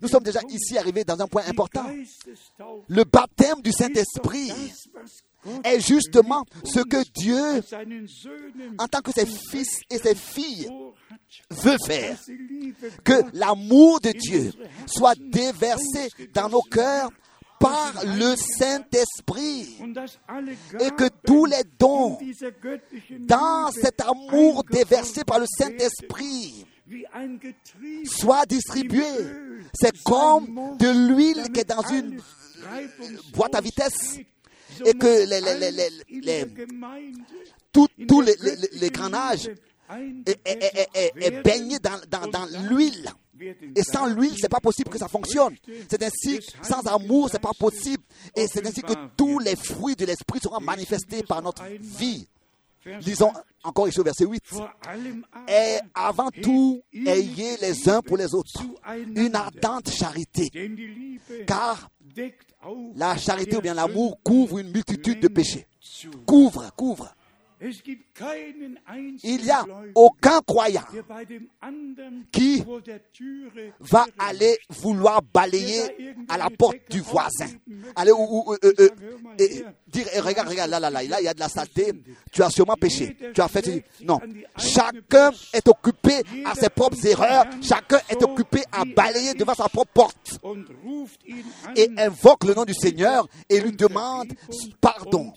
Nous sommes déjà ici arrivés dans un point important. Le baptême du Saint-Esprit est justement ce que Dieu, en tant que ses fils et ses filles, veut faire. Que l'amour de Dieu soit déversé dans nos cœurs par le Saint-Esprit et que tous les dons dans cet amour déversé par le Saint-Esprit soient distribués. C'est comme de l'huile qui est dans une boîte à vitesse et que les, les, les, les tous les, les, granages est, baigné dans, dans, dans l'huile. Et sans l'huile, c'est pas possible que ça fonctionne. C'est ainsi, sans amour, c'est pas possible. Et c'est ainsi que tous les fruits de l'esprit seront manifestés par notre vie. Disons encore ici au verset 8. Et avant tout, ayez les uns pour les autres une ardente charité. Car la charité ou bien l'amour couvre une multitude de péchés. Couvre, couvre. Il n'y a aucun croyant qui va aller vouloir balayer à la porte du voisin. Aller ou, euh, euh, dire eh, regarde, regarde, là, là, là, là, il y a de la saleté. Tu as sûrement péché. Tu as fait. Non. Chacun est occupé à ses propres erreurs. Chacun est occupé à balayer devant sa propre porte. Et invoque le nom du Seigneur et lui demande pardon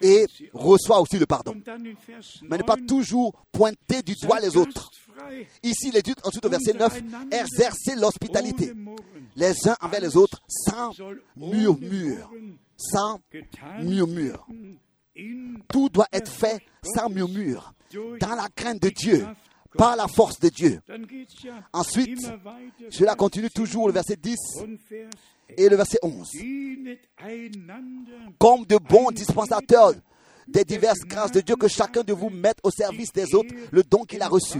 et reçoit aussi le pardon. Mais ne pas toujours pointer du doigt les autres. Ici, il est ensuite au verset 9, exercer l'hospitalité les uns envers les autres sans murmure. Sans murmure. Tout doit être fait sans murmure, dans la crainte de Dieu, par la force de Dieu. Ensuite, cela continue toujours, le verset 10 et le verset 11. Comme de bons dispensateurs des diverses grâces de Dieu, que chacun de vous mette au service des autres le don qu'il a reçu.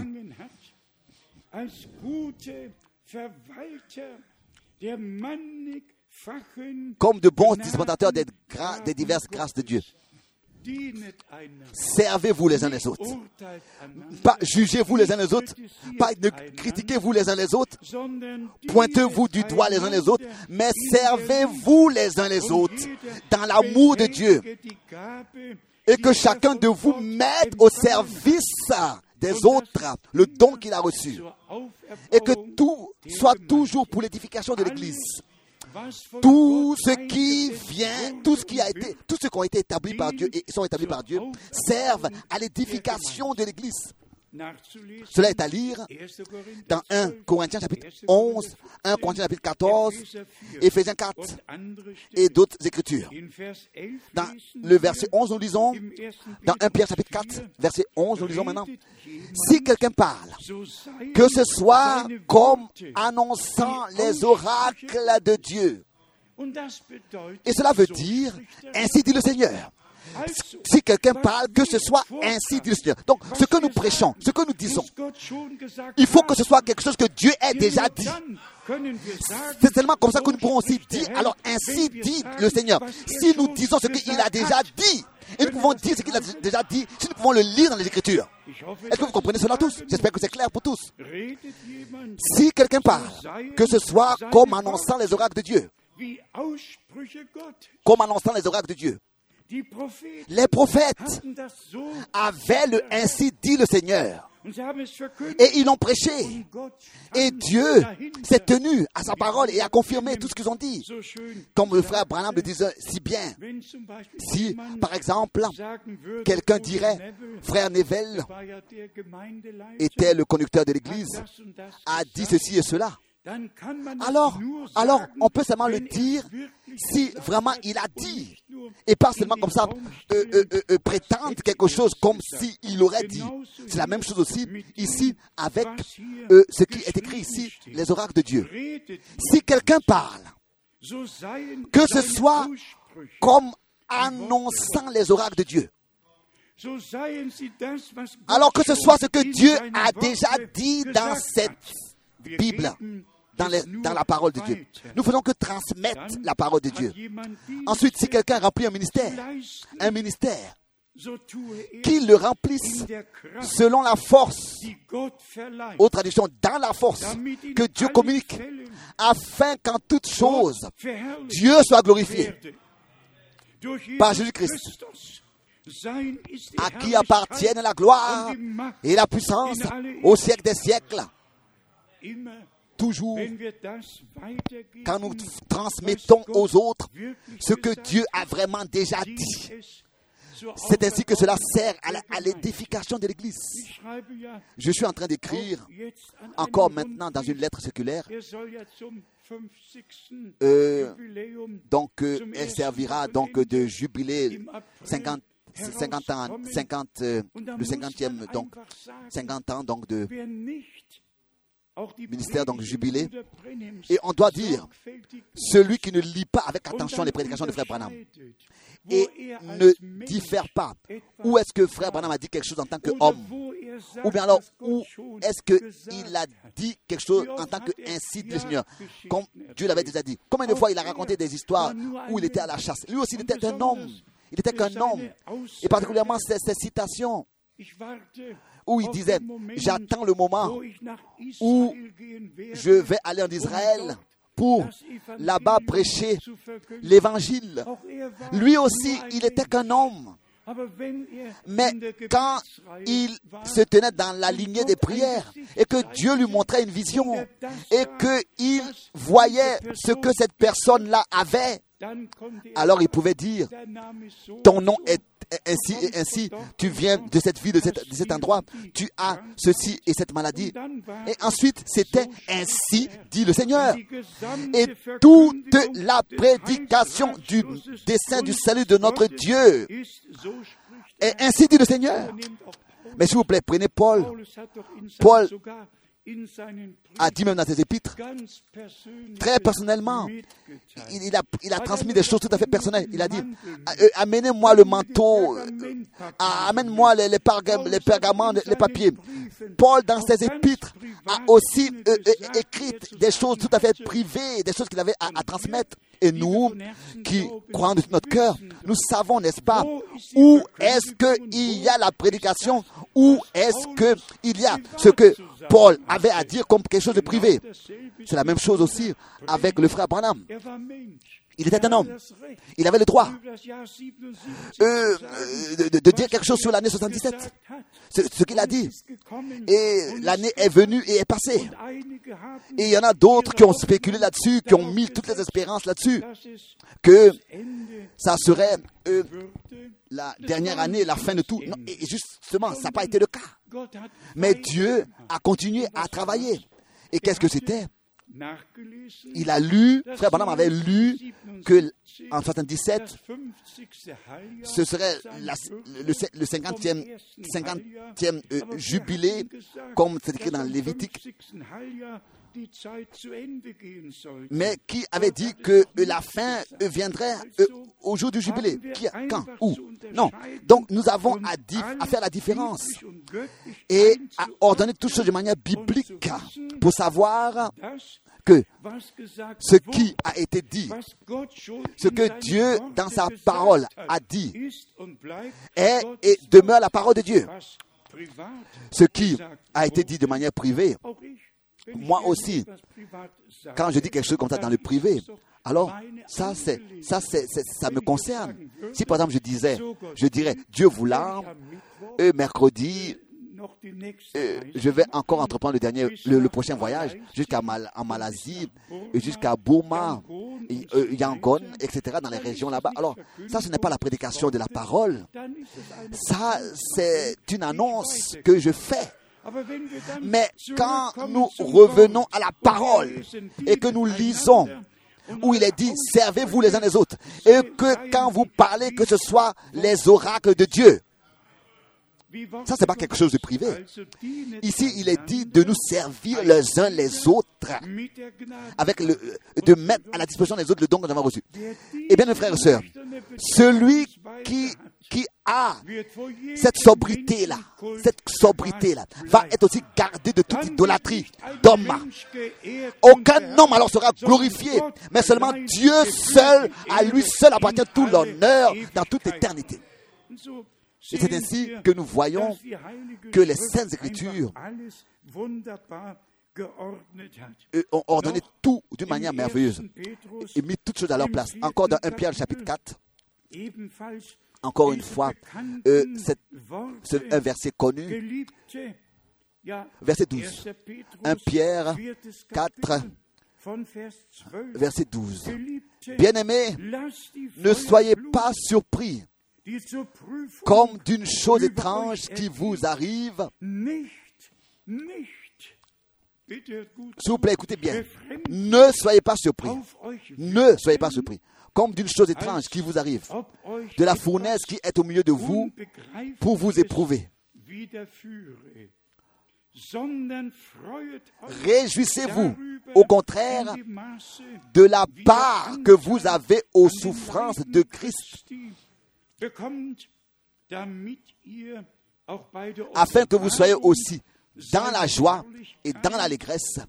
Comme de bons dispensateurs des, des diverses grâces de Dieu. Servez-vous les uns les autres. Pas jugez-vous les uns les autres. Pas critiquez-vous les uns les autres. Pointez-vous du doigt les uns les autres. Mais servez-vous les uns les autres dans l'amour de Dieu. Et que chacun de vous mette au service des autres le don qu'il a reçu. Et que tout soit toujours pour l'édification de l'Église tout ce qui vient, tout ce qui a été, tout ce qui ont été établis par Dieu et sont établis par Dieu servent à l'édification de l'Église. Cela est à lire dans 1 Corinthiens chapitre 11, 1 Corinthiens chapitre 14, Éphésiens 4 et d'autres écritures. Dans le verset 11, nous lisons, dans 1 Pierre chapitre 4, verset 11, nous lisons maintenant, si quelqu'un parle, que ce soit comme annonçant les oracles de Dieu. Et cela veut dire, ainsi dit le Seigneur si quelqu'un parle, que ce soit ainsi dit le Seigneur. Donc, ce que nous prêchons, ce que nous disons, il faut que ce soit quelque chose que Dieu ait déjà dit. C'est seulement comme ça que nous pourrons aussi dire, alors ainsi dit le Seigneur. Si nous disons ce qu'il a déjà dit, et nous pouvons dire ce qu'il a déjà dit, si nous pouvons le lire dans les Écritures. Est-ce que vous comprenez cela tous? J'espère que c'est clair pour tous. Si quelqu'un parle, que ce soit comme annonçant les oracles de Dieu, comme annonçant les oracles de Dieu, les prophètes avaient le ainsi dit le Seigneur. Et ils l'ont prêché. Et Dieu s'est tenu à sa parole et a confirmé tout ce qu'ils ont dit. Comme le frère Branham le disait si bien. Si, par exemple, quelqu'un dirait, frère Neville était le conducteur de l'église, a dit ceci et cela. Alors, alors, on peut seulement le dire si vraiment il a dit, et pas seulement comme ça euh, euh, euh, prétendre quelque chose comme s'il aurait dit. C'est la même chose aussi ici avec ce qui est écrit ici, les oracles de Dieu. Si quelqu'un parle, que ce soit comme annonçant les oracles de Dieu. Alors que ce soit ce que Dieu a déjà dit dans cette Bible dans, dans, la parole de Dieu. Nous faisons que transmettre la parole de Dieu. Ensuite, si quelqu'un remplit un ministère, un ministère, qu'il le remplisse selon la force, aux traditions, dans la force que Dieu communique, afin qu'en toute chose, Dieu soit glorifié par Jésus-Christ, à qui appartiennent la gloire et la puissance au siècle des siècles toujours, quand nous transmettons aux autres ce que Dieu a vraiment déjà dit, c'est ainsi que cela sert à l'édification de l'Église. Je suis en train d'écrire encore maintenant dans une lettre circulaire. Euh, donc, euh, elle servira donc de jubilé 50 50 ans, 50, euh, le 50e, donc 50 ans donc de ministère donc jubilé. Et on doit dire, celui qui ne lit pas avec attention les prédications de Frère Branham. et ne diffère pas, où est-ce que Frère Branham a dit quelque chose en tant qu'homme Ou bien alors, où est-ce qu'il a dit quelque chose en tant qu'ainsi le Seigneur Comme Dieu l'avait déjà dit. Combien de fois il a raconté des histoires où il était à la chasse? Lui aussi, il était un homme. Il était qu'un homme. Et particulièrement ces, ces citations où il disait, j'attends le moment où je vais aller en Israël pour là-bas prêcher l'évangile. Lui aussi, il était qu'un homme. Mais quand il se tenait dans la lignée des prières et que Dieu lui montrait une vision et qu'il voyait ce que cette personne-là avait, alors il pouvait dire, ton nom est ainsi et ainsi, tu viens de cette ville, de, cet endroit, tu as ceci et cette maladie. Et ensuite, c'était ainsi, dit le Seigneur. Et toute la prédication du dessein du salut de notre Dieu est ainsi, dit le Seigneur. Mais s'il vous plaît, prenez Paul. Paul a dit même dans ses épîtres, très personnellement, il, a, il, a, transmis des choses tout à fait personnelles. Il a dit, euh, amenez-moi le manteau, euh, amène-moi les, les, les, pergaments, les papiers. Paul, dans ses épîtres, a aussi euh, écrit des choses tout à fait privées, des choses qu'il avait à, transmettre. Et nous, qui croyons de notre cœur, nous savons, n'est-ce pas, où est-ce qu'il y a la prédication, où est-ce qu'il y a ce que Paul avait à dire comme quelque chose de privé. C'est la même chose aussi avec le frère Branham. Il était un homme. Il avait le droit euh, de, dire quelque chose sur l'année 77. Ce, qu'il a dit. Et l'année est venue et est passée. Et il y en a d'autres qui ont spéculé là-dessus, qui ont mis toutes les espérances là-dessus, que ça serait euh, la dernière année, la fin de tout. Et justement, ça n'a pas été le cas. Mais Dieu a continué à travailler. Et qu'est-ce que c'était? Il a lu, frère Branham avait lu que en 77, ce serait le, 50e, 50e euh, jubilé, comme c'est écrit dans Lévitique, mais qui avait dit que la fin viendrait euh, au jour du jubilé. Qui, quand Où? Non. Donc nous avons à, à, faire la différence et à ordonner toutes choses de manière biblique pour savoir que ce qui a été dit, ce que Dieu dans sa parole a dit, est et demeure la parole de Dieu. Ce qui a été dit de manière privée, moi aussi, quand je dis quelque chose comme ça dans le privé, alors ça, c'est, ça, c'est, ça me concerne. Si par exemple je disais, je dirais, Dieu voulant, mercredi, euh, je vais encore entreprendre le dernier, le, prochain voyage jusqu'à Mal, en Malaisie, jusqu'à Burma, et, euh, Yangon, etc., dans les régions là-bas. Alors, ça, ce n'est pas la prédication de la parole. Ça, c'est une annonce que je fais. Mais quand nous revenons à la parole et que nous lisons où il est dit, servez-vous les uns les autres, et que quand vous parlez, que ce soit les oracles de Dieu. Ça, c'est pas quelque chose de privé. Ici, il est dit de nous servir les uns les autres, avec le, de mettre à la disposition des autres le don que nous avons reçu. Eh bien, mes frères et sœurs, celui qui, qui a cette sobriété-là, cette sobriété-là, va être aussi gardé de toute idolâtrie d'homme. Aucun homme alors sera glorifié, mais seulement Dieu seul, à lui seul appartient tout l'honneur dans toute éternité. Et c'est ainsi que nous voyons que les Saintes Écritures ont ordonné tout d'une manière merveilleuse et mis toutes choses à leur place. Encore dans 1 Pierre chapitre 4, encore une fois, euh, c'est un verset connu, verset 12. 1 Pierre 4, verset 12. Bien-aimés, ne soyez pas surpris comme d'une chose étrange qui vous arrive. S'il vous plaît, écoutez bien. Ne soyez pas surpris. Ne soyez pas surpris. Comme d'une chose étrange qui vous arrive. De la fournaise qui est au milieu de vous pour vous éprouver. Réjouissez-vous, au contraire, de la part que vous avez aux souffrances de Christ afin que vous soyez aussi dans la joie et dans l'allégresse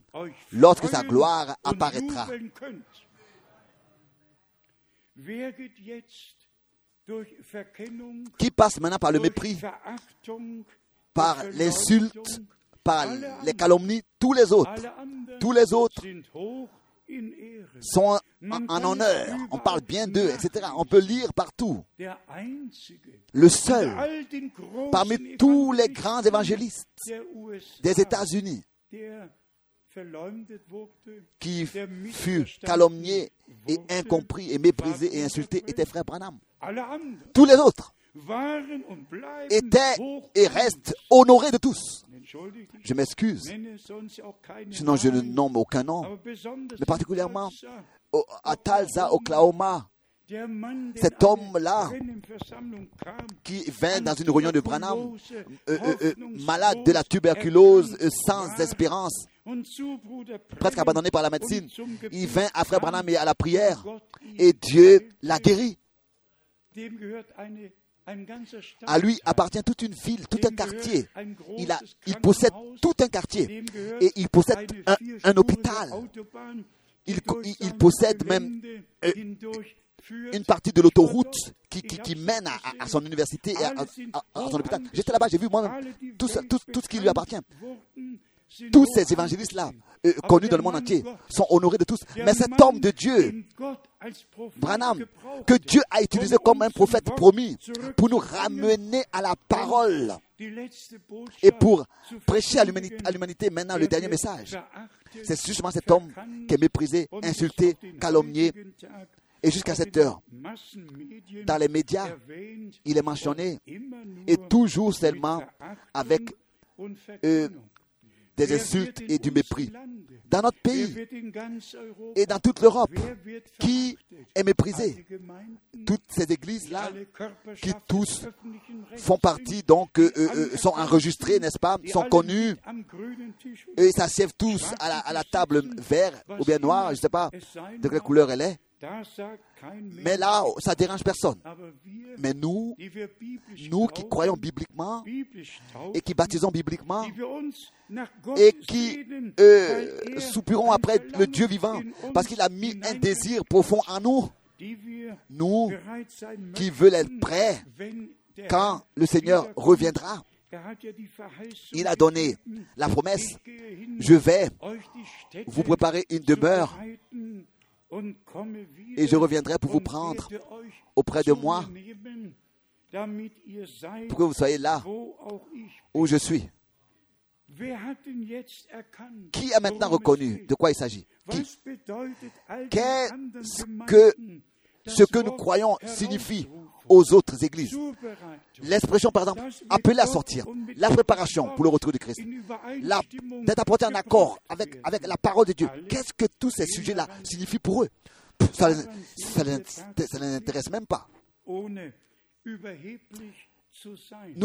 lorsque sa gloire apparaîtra. Qui passe maintenant par le mépris, par l'insulte, par les calomnies, tous les autres, tous les autres sont en, honneur. On parle bien d'eux, etc. On peut lire partout. Le seul, parmi tous les grands évangélistes des États-Unis, qui fut calomnié et incompris et méprisé et insulté, était frère Branham. Tous les autres étaient et restent honorés de tous. Je m'excuse. Sinon, je ne nomme aucun nom. Mais particulièrement à Tulsa, Oklahoma, cet homme-là qui vint dans une réunion de Branham, euh, euh, euh, malade de la tuberculose, sans espérance, presque abandonné par la médecine, il vint à Frère Branham et à la prière, et Dieu l'a guéri. À lui appartient toute une ville, tout un quartier. Il, a, il possède tout un quartier. Et il possède un, hôpital. Il, il, possède même euh, une partie de l'autoroute qui, qui, mène à, son université et à, son hôpital. J'étais là-bas, j'ai vu moi tout, tout, tout ce qui lui appartient. Tous ces évangélistes-là, euh, connus dans le monde entier, sont honorés de tous. Mais cet homme de Dieu, Branham, que Dieu a utilisé comme un prophète promis pour nous ramener à la parole et pour prêcher à l'humanité maintenant le dernier message. C'est justement cet homme qui est méprisé, insulté, calomnié. Et jusqu'à cette heure, dans les médias, il est mentionné et toujours seulement avec euh, des insultes et du mépris. Dans notre pays et dans toute l'Europe, qui est méprisé? Toutes ces églises-là, qui tous font partie, donc, euh, euh, sont enregistrées, n'est-ce pas, sont connues, et s'assièvent tous à la, à la table verte ou bien noire, je ne sais pas de quelle couleur elle est. Mais là, ça dérange personne. Mais nous, nous qui croyons bibliquement et qui baptisons bibliquement et qui euh, soupirons après le Dieu vivant parce qu'il a mis un désir profond en nous, nous qui veulent être prêts quand le Seigneur reviendra. Il a donné la promesse, je vais vous préparer une demeure et je reviendrai pour vous prendre auprès de moi pour que vous soyez là où je suis. Qui a maintenant reconnu de quoi il s'agit? Qu'est-ce que ce que nous croyons signifie? Aux autres églises. L'expression, par exemple, appelée à sortir, la préparation pour le retour de Christ, d'être apporté en accord avec, avec la parole de Dieu. Qu'est-ce que tous ces sujets-là signifient pour eux? Ça ne les intéresse même pas. Nous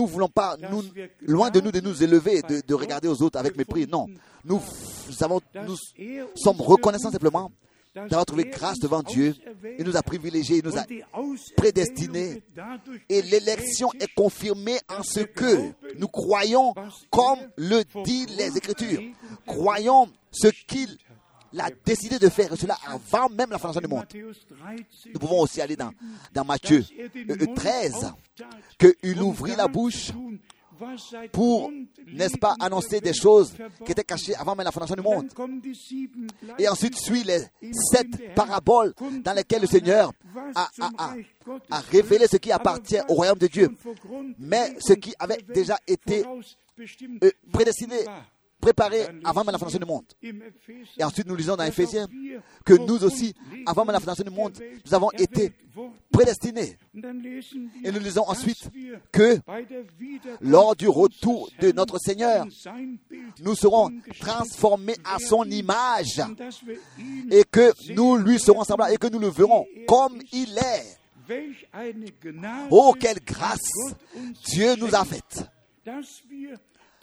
ne voulons pas, nous, loin de nous, de nous élever, de, de regarder aux autres avec mépris. Non, nous, avons, nous sommes reconnaissants simplement d'avoir trouvé grâce devant Dieu. Il nous a privilégiés, il nous a prédestinés. Et l'élection est confirmée en ce que nous croyons comme le dit les Écritures. Croyons ce qu'il a décidé de faire, cela avant même la fondation du monde. Nous pouvons aussi aller dans, dans Matthieu 13, qu'il ouvrit la bouche pour, n'est-ce pas, annoncer des choses qui étaient cachées avant même la fondation du monde. Et ensuite suit les sept paraboles dans lesquelles le Seigneur a, révélé ce qui appartient au royaume de Dieu, mais ce qui avait déjà été euh, prédestiné préparé avant même la fondation du monde. Et ensuite, nous lisons dans Ephésiens que nous aussi, avant même la fondation du monde, nous avons été prédestinés. Et nous lisons ensuite que lors du retour de notre Seigneur, nous serons transformés à son image et que nous lui serons semblables et que nous le verrons comme il est. Oh, quelle grâce Dieu nous a faite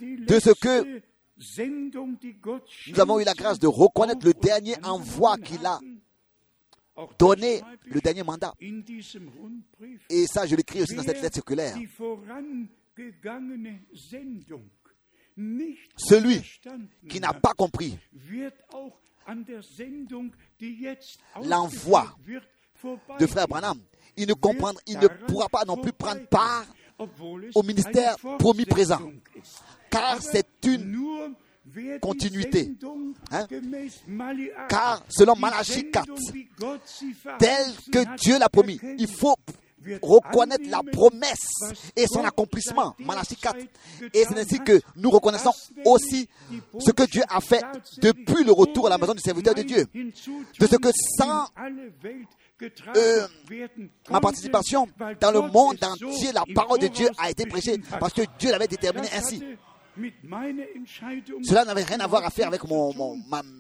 de ce que nous avons eu la grâce de reconnaître le dernier envoi qu'il a donné, le dernier mandat. Et ça, je l'écris aussi dans cette lettre circulaire. Celui qui n'a pas compris l'envoi de frère Branham, il ne, comprendra, il ne pourra pas non plus prendre part au ministère promis présent car c'est une continuité. Hein? Car selon Malachie 4, tel que Dieu l'a promis, il faut reconnaître la promesse et son accomplissement. Malachie 4. Et c'est ainsi que nous reconnaissons aussi ce que Dieu a fait depuis le retour à la maison du serviteur de Dieu. De ce que sans euh, ma participation dans le monde entier, la parole de Dieu a été prêchée parce que Dieu l'avait déterminé ainsi. Cela n'avait rien à voir à faire avec mon,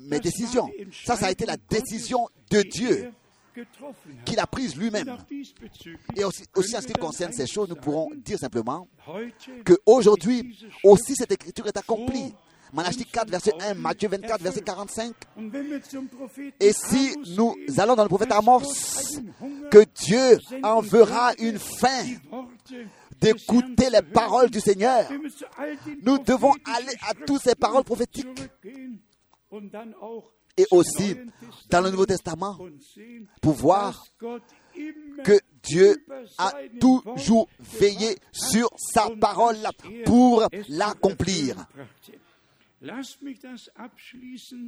mes décisions. Ça, ça a été la décision de Dieu qu'il a prise lui-même. Et aussi, aussi, en ce qui concerne ces choses, nous pourrons dire simplement qu'aujourd'hui, aussi cette écriture est accomplie. Malachie 4, verset 1, Matthieu 24, verset 45. Et si nous allons dans le prophète Amos, que Dieu enverra une fin d'écouter les paroles du Seigneur. Nous devons aller à toutes ces paroles prophétiques. Et aussi dans le Nouveau Testament pour voir que Dieu a toujours veillé sur sa parole pour l'accomplir.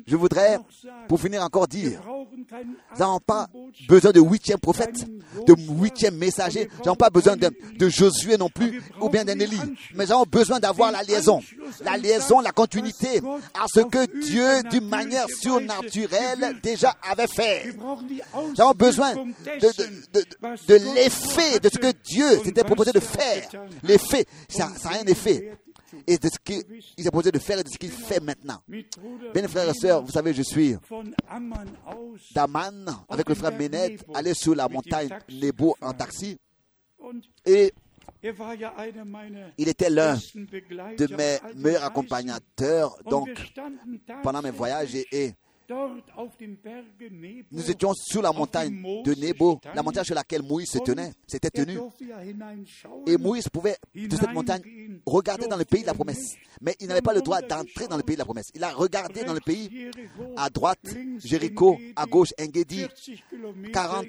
Je voudrais, pour finir encore dire, nous n'avons pas besoin de huitième prophète, de huitième messager, nous n'avons pas besoin de, Josué non plus, ou bien d'un Élie, mais nous avons besoin d'avoir la liaison, la liaison, la continuité à ce que Dieu, d'une manière surnaturelle, déjà avait fait. Nous avons besoin de, l'effet de ce que Dieu s'était proposé de faire. L'effet, ça, ça a un effet et de ce qu'il s'est posé de faire et de ce qu'il fait maintenant. Bien, frères et sœurs, vous savez, je suis d'Aman avec le frère Ménet, allé sur la montagne Nebo en taxi. Et il était l'un de mes meilleurs accompagnateurs donc, pendant mes voyages et nous étions sur la montagne de Nebo, la montagne sur laquelle Moïse se tenait, s'était tenu. Et Moïse pouvait, de cette montagne, regarder dans le pays de la promesse. Mais il n'avait pas le droit d'entrer dans le pays de la promesse. Il a regardé dans le pays, à droite, Jéricho, à gauche, Engedi, 40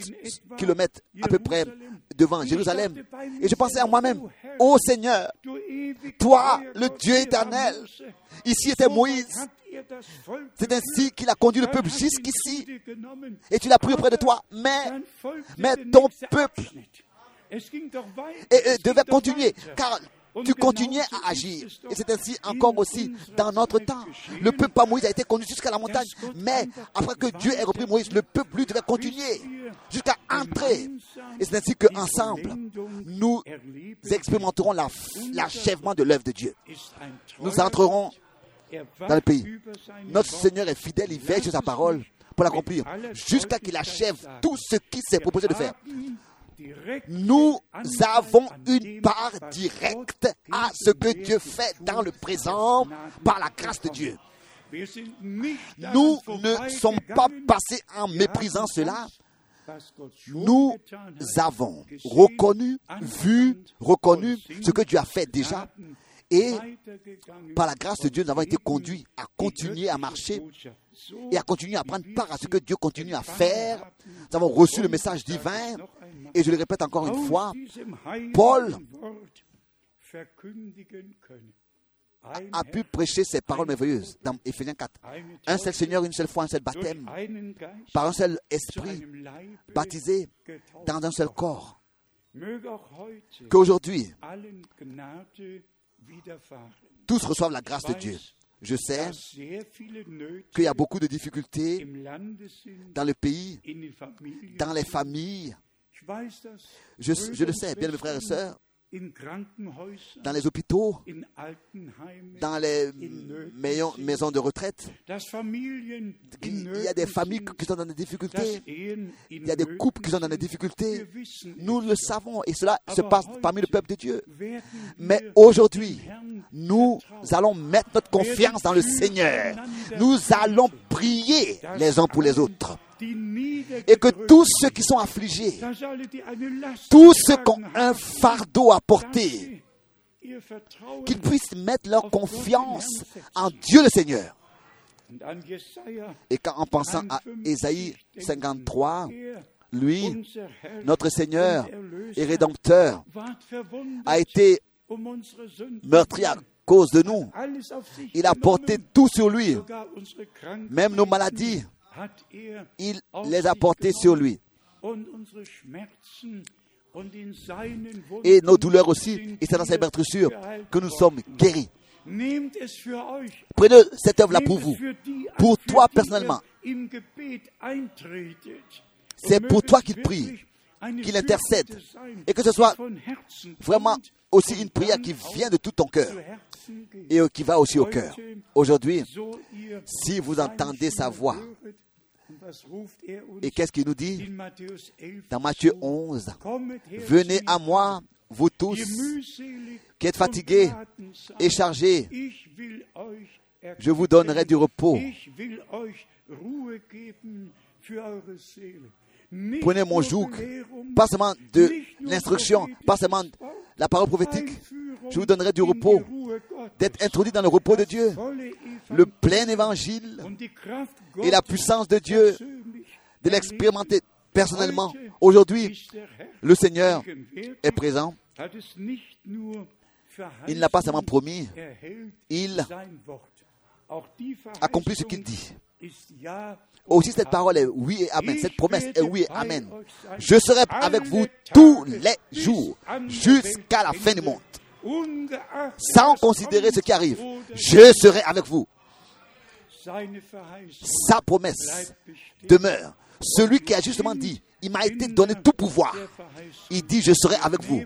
kilomètres à peu près devant Jérusalem. Et je pensais à moi-même, ô Seigneur, toi, le Dieu éternel, ici était Moïse, c'est ainsi qu'il a conduit le peuple jusqu'ici. Et tu l'as pris auprès de toi. Mais, mais ton peuple devait continuer. Car tu continuais à agir. Et c'est ainsi encore aussi dans notre temps. Le peuple par Moïse a été conduit jusqu'à la montagne, mais après que Dieu ait repris Moïse, le peuple lui devait continuer jusqu'à entrer. Et c'est ainsi qu'ensemble, nous expérimenterons l'achèvement de l'œuvre de Dieu. Nous entrerons dans le pays. Notre Seigneur est fidèle, il veille sur sa parole pour l'accomplir, jusqu'à qu'il achève tout ce qu'il s'est proposé de faire. Nous avons une part directe à ce que Dieu fait dans le présent par la grâce de Dieu. Nous ne sommes pas passés en méprisant cela. Nous avons reconnu, vu, reconnu ce que Dieu a fait déjà et par la grâce de Dieu, nous avons été conduits à continuer à marcher et à continuer à prendre part à ce que Dieu continue à faire. Nous avons reçu le message divin et je le répète encore une fois, Paul a pu prêcher ces paroles merveilleuses dans Ephésiens 4. Un seul Seigneur, une seule foi, un seul baptême, par un seul esprit, baptisé dans un seul corps. Qu'aujourd'hui, tous reçoivent la grâce de Dieu. Je sais qu'il y a beaucoup de difficultés dans le pays, dans les familles. Je, le sais, bien mes frères et sœurs, dans les hôpitaux, dans les maisons de retraite. Il y a des familles qui sont dans des difficultés. Il y a des couples qui sont dans des difficultés. Nous le savons et cela se passe parmi le peuple de Dieu. Mais aujourd'hui, nous allons mettre notre confiance dans le Seigneur. Nous allons prier les uns pour les autres et que tous ceux qui sont affligés, tous ceux qui ont un fardeau à porter, qu'ils puissent mettre leur confiance en Dieu le Seigneur. Et quand en pensant à Ésaïe 53, lui, notre Seigneur et Rédempteur, a été meurtri à cause de nous. Il a porté tout sur lui, même nos maladies, il les a portés sur lui. Et nos douleurs aussi, et c'est dans cette sûr que nous sommes guéris. Prenez cette œuvre-là pour vous, pour toi personnellement. C'est pour toi qu'il prie, qu'il intercède, et que ce soit vraiment aussi une prière qui vient de tout ton cœur et qui va aussi au cœur. Aujourd'hui, si vous entendez sa voix, et qu'est-ce qu'il nous dit dans Matthieu 11 Venez à moi, vous tous qui êtes fatigués et chargés, je vous donnerai du repos. Prenez mon joug, pas seulement de l'instruction, pas seulement la parole prophétique. Je vous donnerai du repos, d'être introduit dans le repos de Dieu, le plein évangile et la puissance de Dieu, de l'expérimenter personnellement. Aujourd'hui, le Seigneur est présent. Il n'a pas seulement promis, il accomplit ce qu'il dit. Aussi, cette parole est oui et amen. Cette promesse est oui et amen. Je serai avec vous tous les jours jusqu'à la fin du monde. Sans considérer ce qui arrive, je serai avec vous. Sa promesse demeure. Celui qui a justement dit, il m'a été donné tout pouvoir. Il dit, je serai avec vous.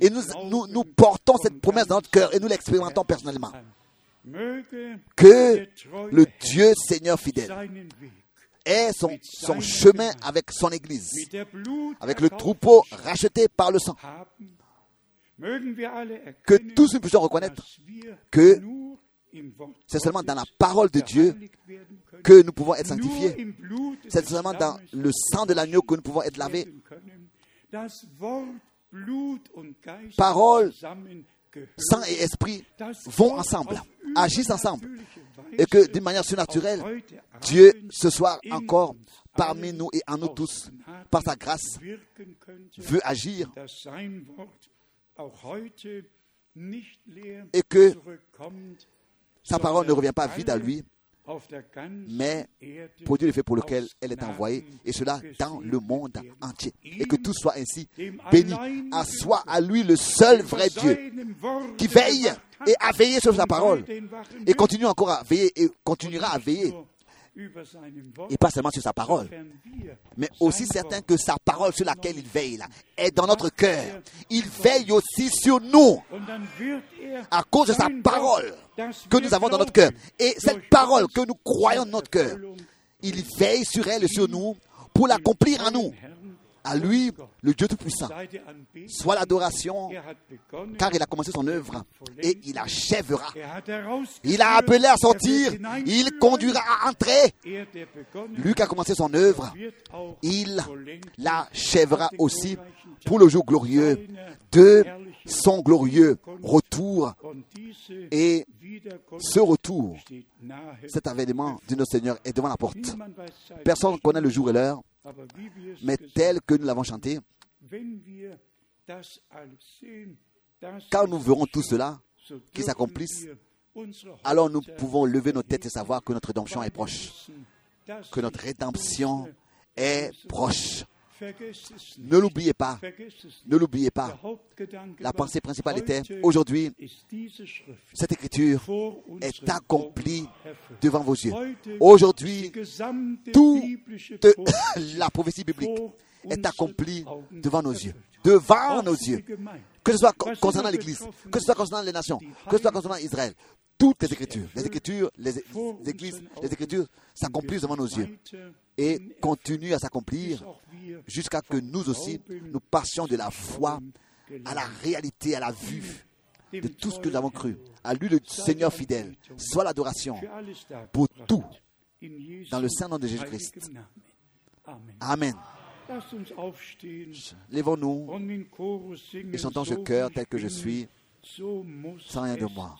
Et nous, nous, nous portons cette promesse dans notre cœur et nous l'expérimentons personnellement. Que le Dieu Seigneur fidèle ait son, son chemin avec son Église, avec le troupeau racheté par le sang. Que tous nous puissions reconnaître que c'est seulement dans la parole de Dieu que nous pouvons être sanctifiés. C'est seulement dans le sang de l'agneau que nous pouvons être lavés. Parole, sang et esprit vont ensemble, agissent ensemble. Et que d'une manière surnaturelle, Dieu ce soir encore parmi nous et en nous tous, par sa grâce, veut agir et que sa parole ne revient pas vide à lui, mais produit l'effet pour lequel elle est envoyée, et cela dans le monde entier. Et que tout soit ainsi béni. À soi, à lui, le seul vrai Dieu, qui veille et a veillé sur sa parole, et continue encore à veiller, et continuera à veiller et pas seulement sur sa parole, mais aussi certain que sa parole sur laquelle il veille là, est dans notre cœur. Il veille aussi sur nous à cause de sa parole que nous avons dans notre cœur. Et cette parole que nous croyons dans notre cœur, il veille sur elle et sur nous pour l'accomplir en nous. À lui, le Dieu Tout-Puissant, soit l'adoration, car il a commencé son œuvre et il achèvera. Il a appelé à sortir, il conduira à entrer. Qui a commencé son œuvre, il l'achèvera aussi pour le jour glorieux de son glorieux retour. Et ce retour, cet avènement de notre Seigneur est devant la porte. Personne ne connaît le jour et l'heure, mais tel que nous l'avons chanté, quand nous verrons tout cela qui s'accomplisse, alors nous pouvons lever nos têtes et savoir que notre rédemption est proche, que notre rédemption est proche. Ne l'oubliez pas. Ne l'oubliez pas. La pensée principale était, aujourd'hui, cette écriture est accomplie devant vos yeux. Aujourd'hui, toute la prophétie biblique est accomplie devant nos yeux. Devant nos yeux. Que ce soit concernant l'Église, que ce soit concernant les nations, que ce soit concernant Israël. Toutes les Écritures, les Écritures, les Églises, les Écritures s'accomplissent devant nos yeux et continuent à s'accomplir jusqu'à que nous aussi, nous passions de la foi à la réalité, à la vue de tout ce que nous avons cru. À lui, le Seigneur fidèle, soit l'adoration pour tout dans le Saint-Nom de Jésus-Christ. Amen. Lèvons-nous et chantons ce cœur tel que je suis, sans rien de moi.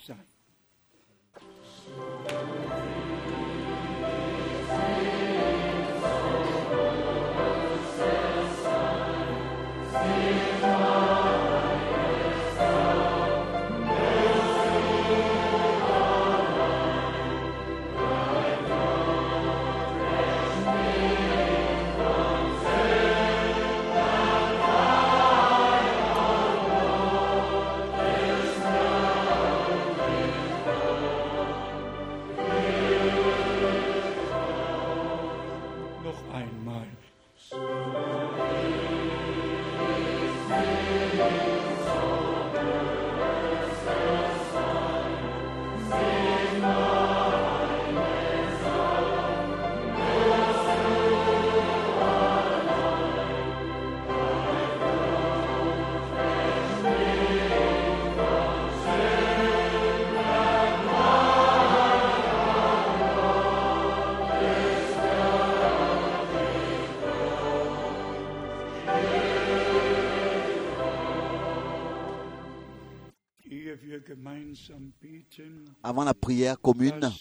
Avant la prière commune,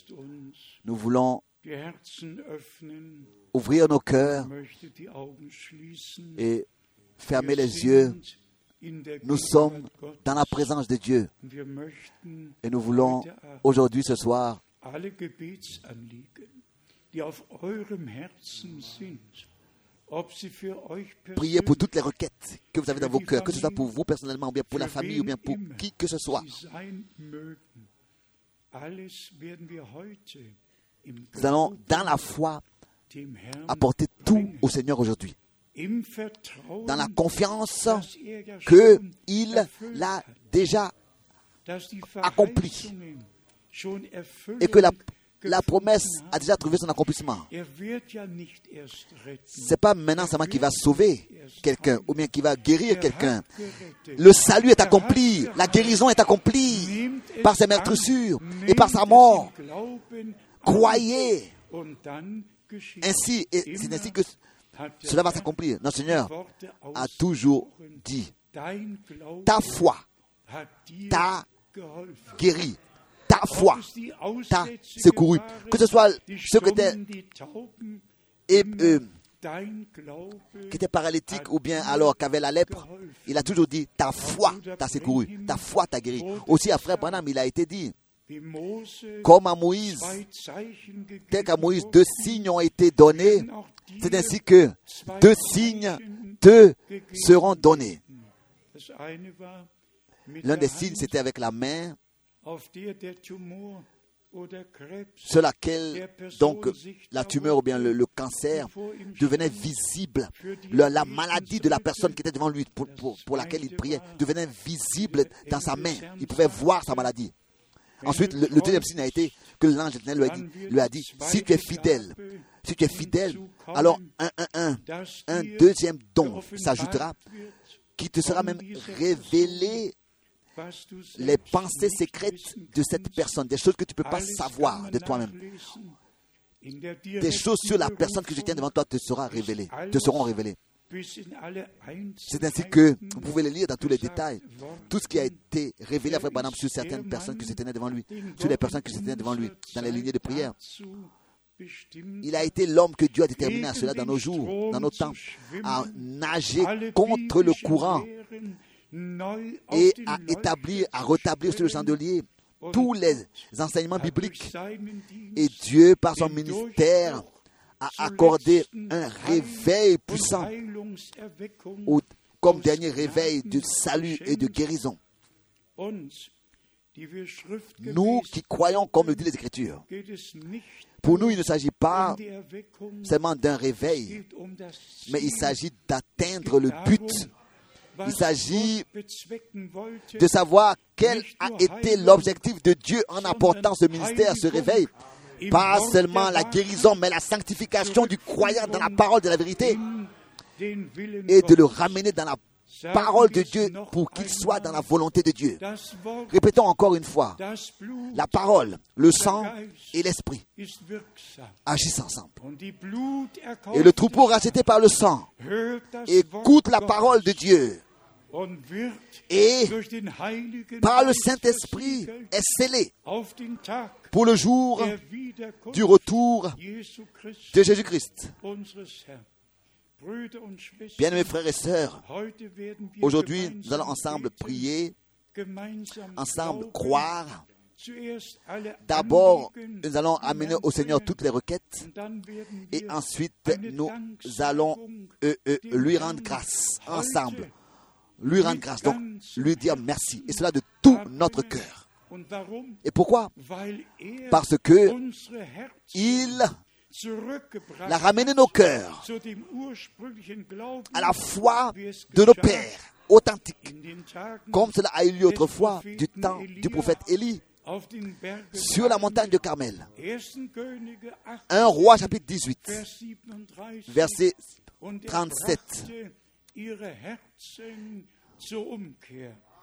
nous voulons ouvrir nos cœurs et fermer les yeux. Nous sommes dans la présence de Dieu. Et nous voulons aujourd'hui, ce soir, Priez pour toutes les requêtes que vous avez dans vos cœurs, que ce soit pour vous personnellement, ou bien pour la famille, ou bien pour qui que ce soit. Nous allons, dans la foi, apporter tout au Seigneur aujourd'hui. Dans la confiance qu'il l'a déjà accompli. Et que la, la promesse a déjà trouvé son accomplissement. Ce n'est pas maintenant seulement qui va sauver quelqu'un ou bien qui va guérir quelqu'un. Le salut est accompli, la guérison est accomplie par ses meurtrissures et par sa mort. Croyez. Ainsi, et c'est ainsi que cela va s'accomplir. Notre Seigneur a toujours dit, ta foi t'a guéri ta foi t'a secouru. Que ce soit ceux qui étaient, et, euh, qui étaient paralytiques ou bien alors qui avaient la lèpre, il a toujours dit ta foi t'a secouru, ta foi t'a guéri. Aussi à Frère Branham, il a été dit comme à Moïse, tel qu'à Moïse, deux signes ont été donnés. C'est ainsi que deux signes te seront donnés. L'un des signes, c'était avec la main sur laquelle donc la tumeur ou bien le, cancer devenait visible. la maladie de la personne qui était devant lui, pour, pour, laquelle il priait, devenait visible dans sa main. Il pouvait voir sa maladie. Ensuite, le, deuxième signe a été que l'ange lui a dit, lui a dit si tu es fidèle, si tu es fidèle, alors un, un, un, un deuxième don s'ajoutera qui te sera même révélé les pensées secrètes de cette personne, des choses que tu ne peux pas savoir de toi-même. Des choses sur la personne que je tiens devant toi te, sera révélée, te seront révélées. C'est ainsi que vous pouvez les lire dans tous les détails. Tout ce qui a été révélé à Frère Branham sur certaines personnes qui se tenaient devant lui, sur les personnes qui se tenaient devant lui, dans les lignées de prière. Il a été l'homme que Dieu a déterminé à cela dans nos jours, dans nos temps, à nager contre le courant et à établir, à rétablir sur le chandelier tous les enseignements bibliques. Et Dieu, par son ministère, a accordé un réveil puissant comme dernier réveil de salut et de guérison. Nous qui croyons comme le dit les Écritures, pour nous, il ne s'agit pas seulement d'un réveil, mais il s'agit d'atteindre le but il s'agit de savoir quel a été l'objectif de Dieu en apportant ce ministère, ce réveil. Pas seulement la guérison, mais la sanctification du croyant dans la parole de la vérité et de le ramener dans la parole de Dieu pour qu'il soit dans la volonté de Dieu. Répétons encore une fois, la parole, le sang et l'esprit agissent ensemble. Et le troupeau racheté par le sang écoute la parole de Dieu et par le Saint-Esprit est scellé pour le jour du retour de Jésus-Christ. Bien mes frères et sœurs, aujourd'hui nous allons ensemble prier, ensemble croire. D'abord, nous allons amener au Seigneur toutes les requêtes et ensuite nous allons euh, euh, lui rendre grâce ensemble lui rendre grâce, donc lui dire merci. Et cela de tout notre cœur. Et pourquoi? Parce que il a ramené nos cœurs à la foi de nos pères authentiques, comme cela a eu lieu autrefois du temps du prophète Élie sur la montagne de Carmel. 1 roi chapitre 18, verset 37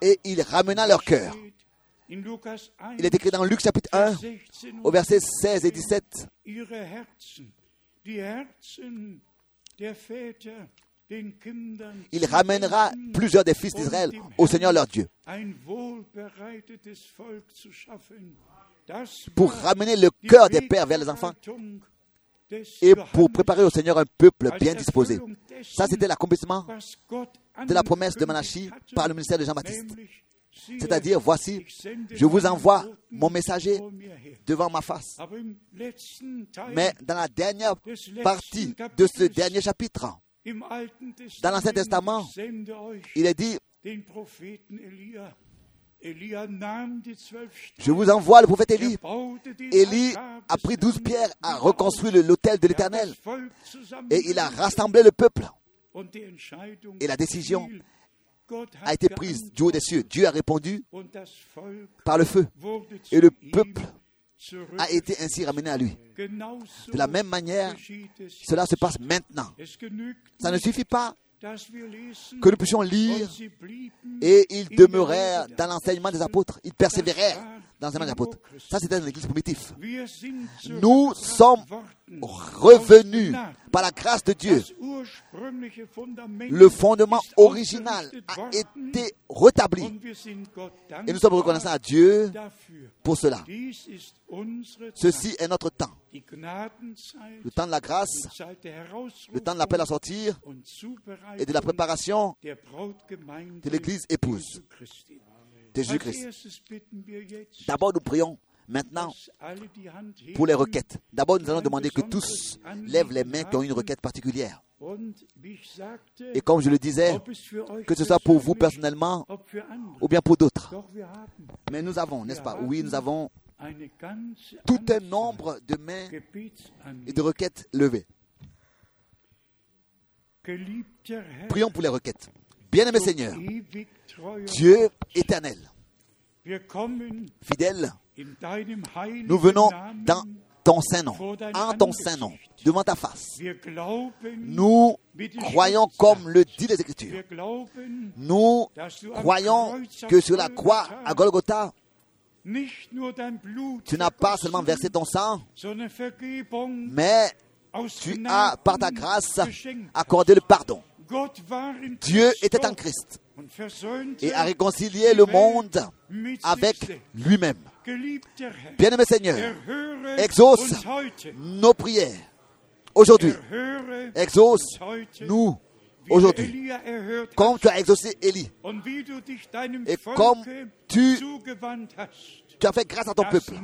et il ramena leur cœur. Il est écrit dans Luc chapitre 1, au verset 16 et 17. Il ramènera plusieurs des fils d'Israël au Seigneur leur Dieu pour ramener le cœur des pères vers les enfants et pour préparer au Seigneur un peuple bien disposé. Ça, c'était l'accomplissement de la promesse de Malachi par le ministère de Jean-Baptiste. C'est-à-dire, voici, je vous envoie mon messager devant ma face. Mais dans la dernière partie de ce dernier chapitre, dans l'Ancien Testament, il est dit, je vous envoie le prophète Élie. Élie a pris douze pierres, a reconstruit l'autel de l'Éternel et il a rassemblé le peuple. Et la décision a été prise du haut des cieux. Dieu a répondu par le feu. Et le peuple a été ainsi ramené à lui. De la même manière, cela se passe maintenant. Ça ne suffit pas que nous puissions lire et ils demeurèrent dans l'enseignement des apôtres. Ils persévérèrent dans l'enseignement des apôtres. Ça, c'était dans l'église primitive. Nous sommes revenus par la grâce de Dieu. Le fondement original a été rétabli. Et nous sommes reconnaissants à Dieu pour cela. Ceci est notre temps. Le temps de la grâce, le temps de l'appel à sortir et de la préparation de l'église épouse de Jésus-Christ. D'abord, nous prions Maintenant, pour les requêtes. D'abord, nous allons demander que tous lèvent les mains qui ont une requête particulière. Et comme je le disais, que ce soit pour vous personnellement ou bien pour d'autres. Mais nous avons, n'est-ce pas? Oui, nous avons tout un nombre de mains et de requêtes levées. Prions pour les requêtes. Bien-aimé Seigneur, Dieu éternel, fidèle, nous venons dans ton saint nom, en ton saint nom, devant ta face. Nous croyons comme le dit les Écritures. Nous croyons que sur la croix à Golgotha, tu n'as pas seulement versé ton sang, mais tu as, par ta grâce, accordé le pardon. Dieu était en Christ et a réconcilié le monde avec lui-même. Bien-aimé Seigneur, exauce nos prières aujourd'hui.
Erhöre
Exauce
uns heute,
nous
wie du
aujourd'hui. Comme tu as exaucé Élie. Et comme tu- Tu as fait grâce à ton peuple.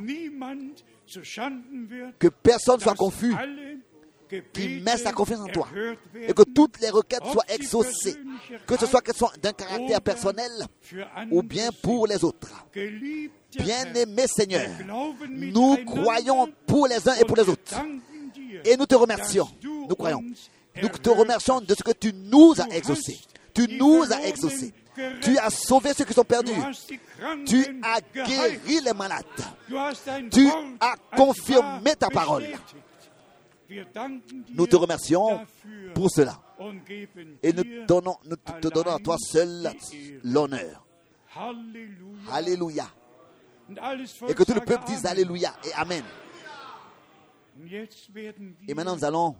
Que personne soit
dass
confus qui met sa confiance en toi. Et que toutes les requêtes soient exaucées. Que ce soit qu'elles soient d'un caractère
oder
personnel
für
ou bien pour les autres. Bien-aimé Seigneur, nous croyons pour les uns et pour les autres. Et nous te remercions. Nous croyons. Nous te remercions de ce que tu nous as exaucés. Tu nous as exaucés. Tu as sauvé ceux qui sont perdus. Tu as guéri les malades. Tu as confirmé ta parole. Nous te remercions pour cela. Et nous
dir
donnons, nous te donnons à toi seul l'honneur. Alléluia. Et que tout le peuple dise. Alléluia et Amen. Et maintenant, nous allons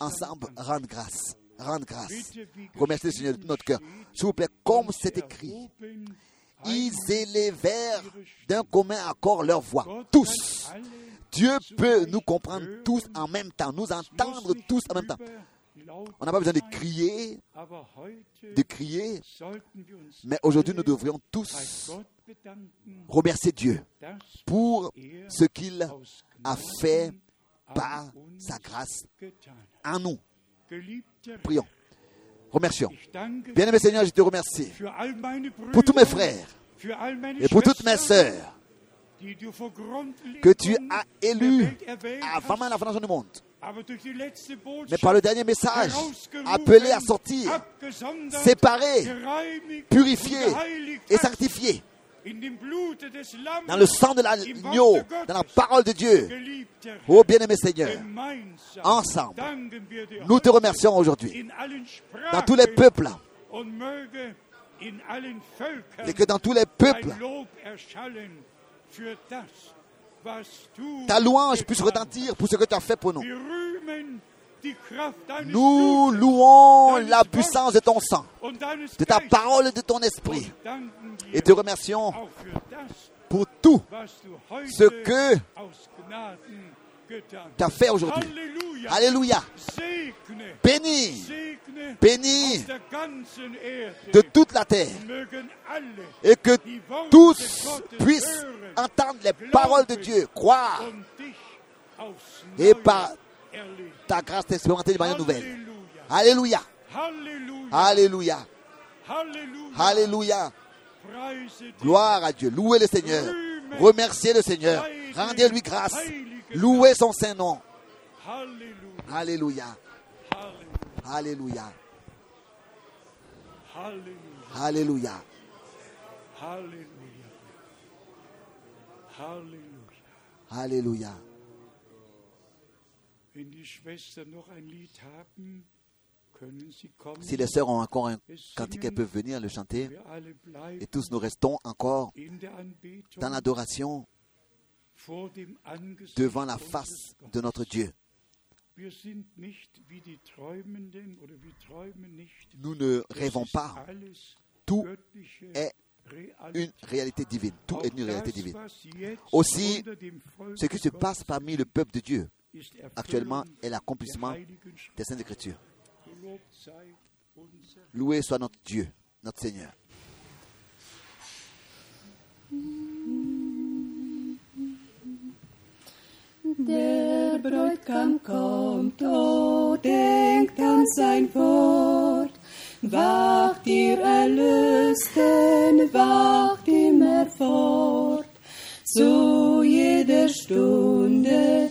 ensemble rendre grâce. Rendre grâce. Remercier le Seigneur de tout notre cœur. S'il vous plaît, comme c'est écrit, ils élevèrent d'un commun accord leur voix. Tous. Dieu peut nous comprendre tous en même temps, nous entendre tous en même temps. On n'a pas besoin de crier, de crier, mais aujourd'hui nous devrions tous remercier Dieu pour ce qu'il a fait par sa grâce en nous. Prions. Remercions. Bien-aimé Seigneur, je te remercie pour tous mes frères et pour toutes mes sœurs que tu as élus avant même la fondation du monde. Mais par le dernier message, appelés à sortir,
und geheiligt
et
hast,
dans le sang de l'agneau, dans la parole de Dieu. Ô bien-aimé Seigneur, ensemble, nous te remercions aujourd'hui dans tous les peuples et que dans tous les peuples, ta louange puisse retentir pour ce que tu as fait pour nous. Nous louons la puissance de ton sang, de ta parole et de ton esprit. Et te remercions pour tout ce que tu as fait aujourd'hui. Alléluia. Béni, béni de toute la terre. Et que tous puissent entendre les paroles de Dieu, croire. et par. Ta grâce t'expérimenter de manière nouvelle. Alléluia. Alléluia. Alléluia. Gloire à Dieu. Louez le Seigneur. Remerciez le Seigneur. Rendez-lui grâce. Louez son saint nom. Alléluia. Alléluia. Alléluia.
Halleluja.
Alléluia. Si les sœurs ont encore un cantique, elles peuvent venir le chanter. Et tous nous restons encore dans l'adoration devant la face de notre Dieu. Nous ne rêvons pas. Tout est une réalité divine. Tout est une réalité divine. Aussi, Ce qui se passe parmi le peuple de Dieu actuellement est l'accomplissement des Saintes Écritures. Loué soit notre Dieu, notre Seigneur.
Der Bräutigam kommt, oh, denkt an sein Wort. Wacht ihr Erlösten, wacht immer fort. Zu jeder Stunde,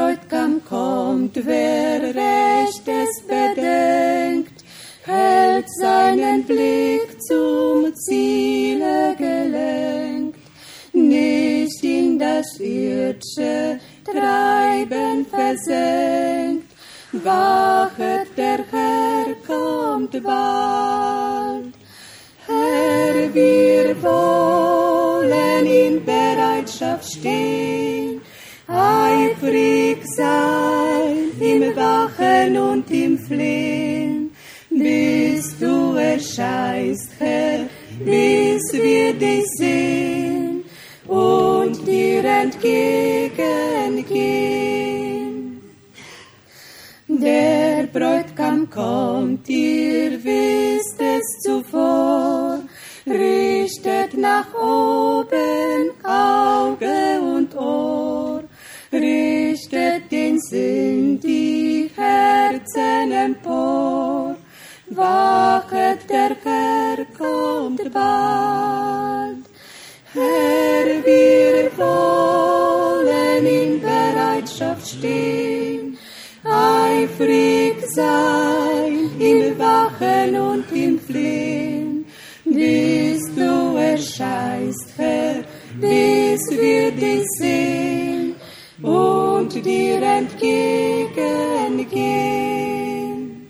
Bräutigam kommt, wer Rechtes bedenkt, hält seinen Blick zum Ziele gelenkt, nicht in das irdische Treiben versenkt. Wachet, der Herr kommt bald. Herr, wir wollen in Bereitschaft stehen, eifrig sein im Wachen und im Flehen, bis du erscheinst, Herr, bis wir dich sehen und dir entgegengehen. Der Bräutigam kommt, ihr wisst es zuvor, richtet nach oben Auge und Ohr, richtet den Sinn, die Herzen empor. Wachet, der Herr kommt bald. Herr, wir wollen in Bereitschaft stehen, eifrig sein im Wachen und im Flehen, bis du erscheinst, Herr, bis wir dich dir entgegengehen.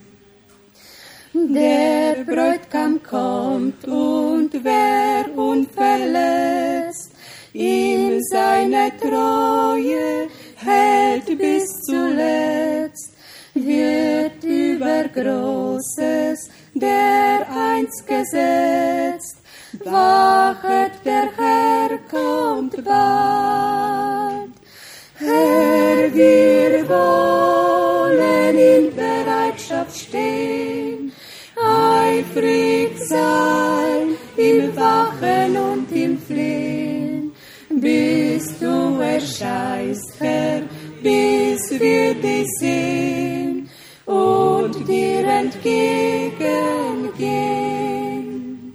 Der Bräutigam kommt und wer unverletzt ihm seine Treue hält bis zuletzt, wird über Großes der einst gesetzt. Wachet, der Herr kommt bald. Herr, wir wollen in Bereitschaft stehen, eifrig sein im Wachen und im Flehen, bis du erscheinst, Herr, bis wir dich sehen und dir entgegengehen.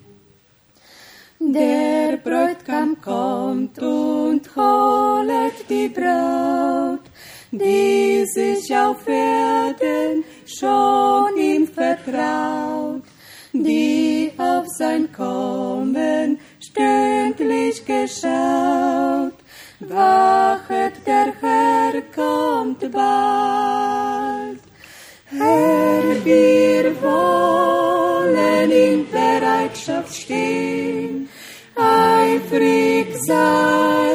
Der Bräutigam kommt und die Braut, die sich auf Erden schon ihm vertraut, die auf sein Kommen stündlich geschaut. Wachet, der Herr kommt bald. Herr, wir wollen in Bereitschaft stehen, eifrig sein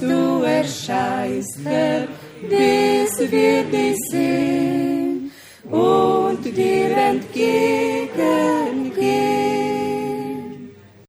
du erscheinst, Herr, bis wir dich sehen und dir entgegen.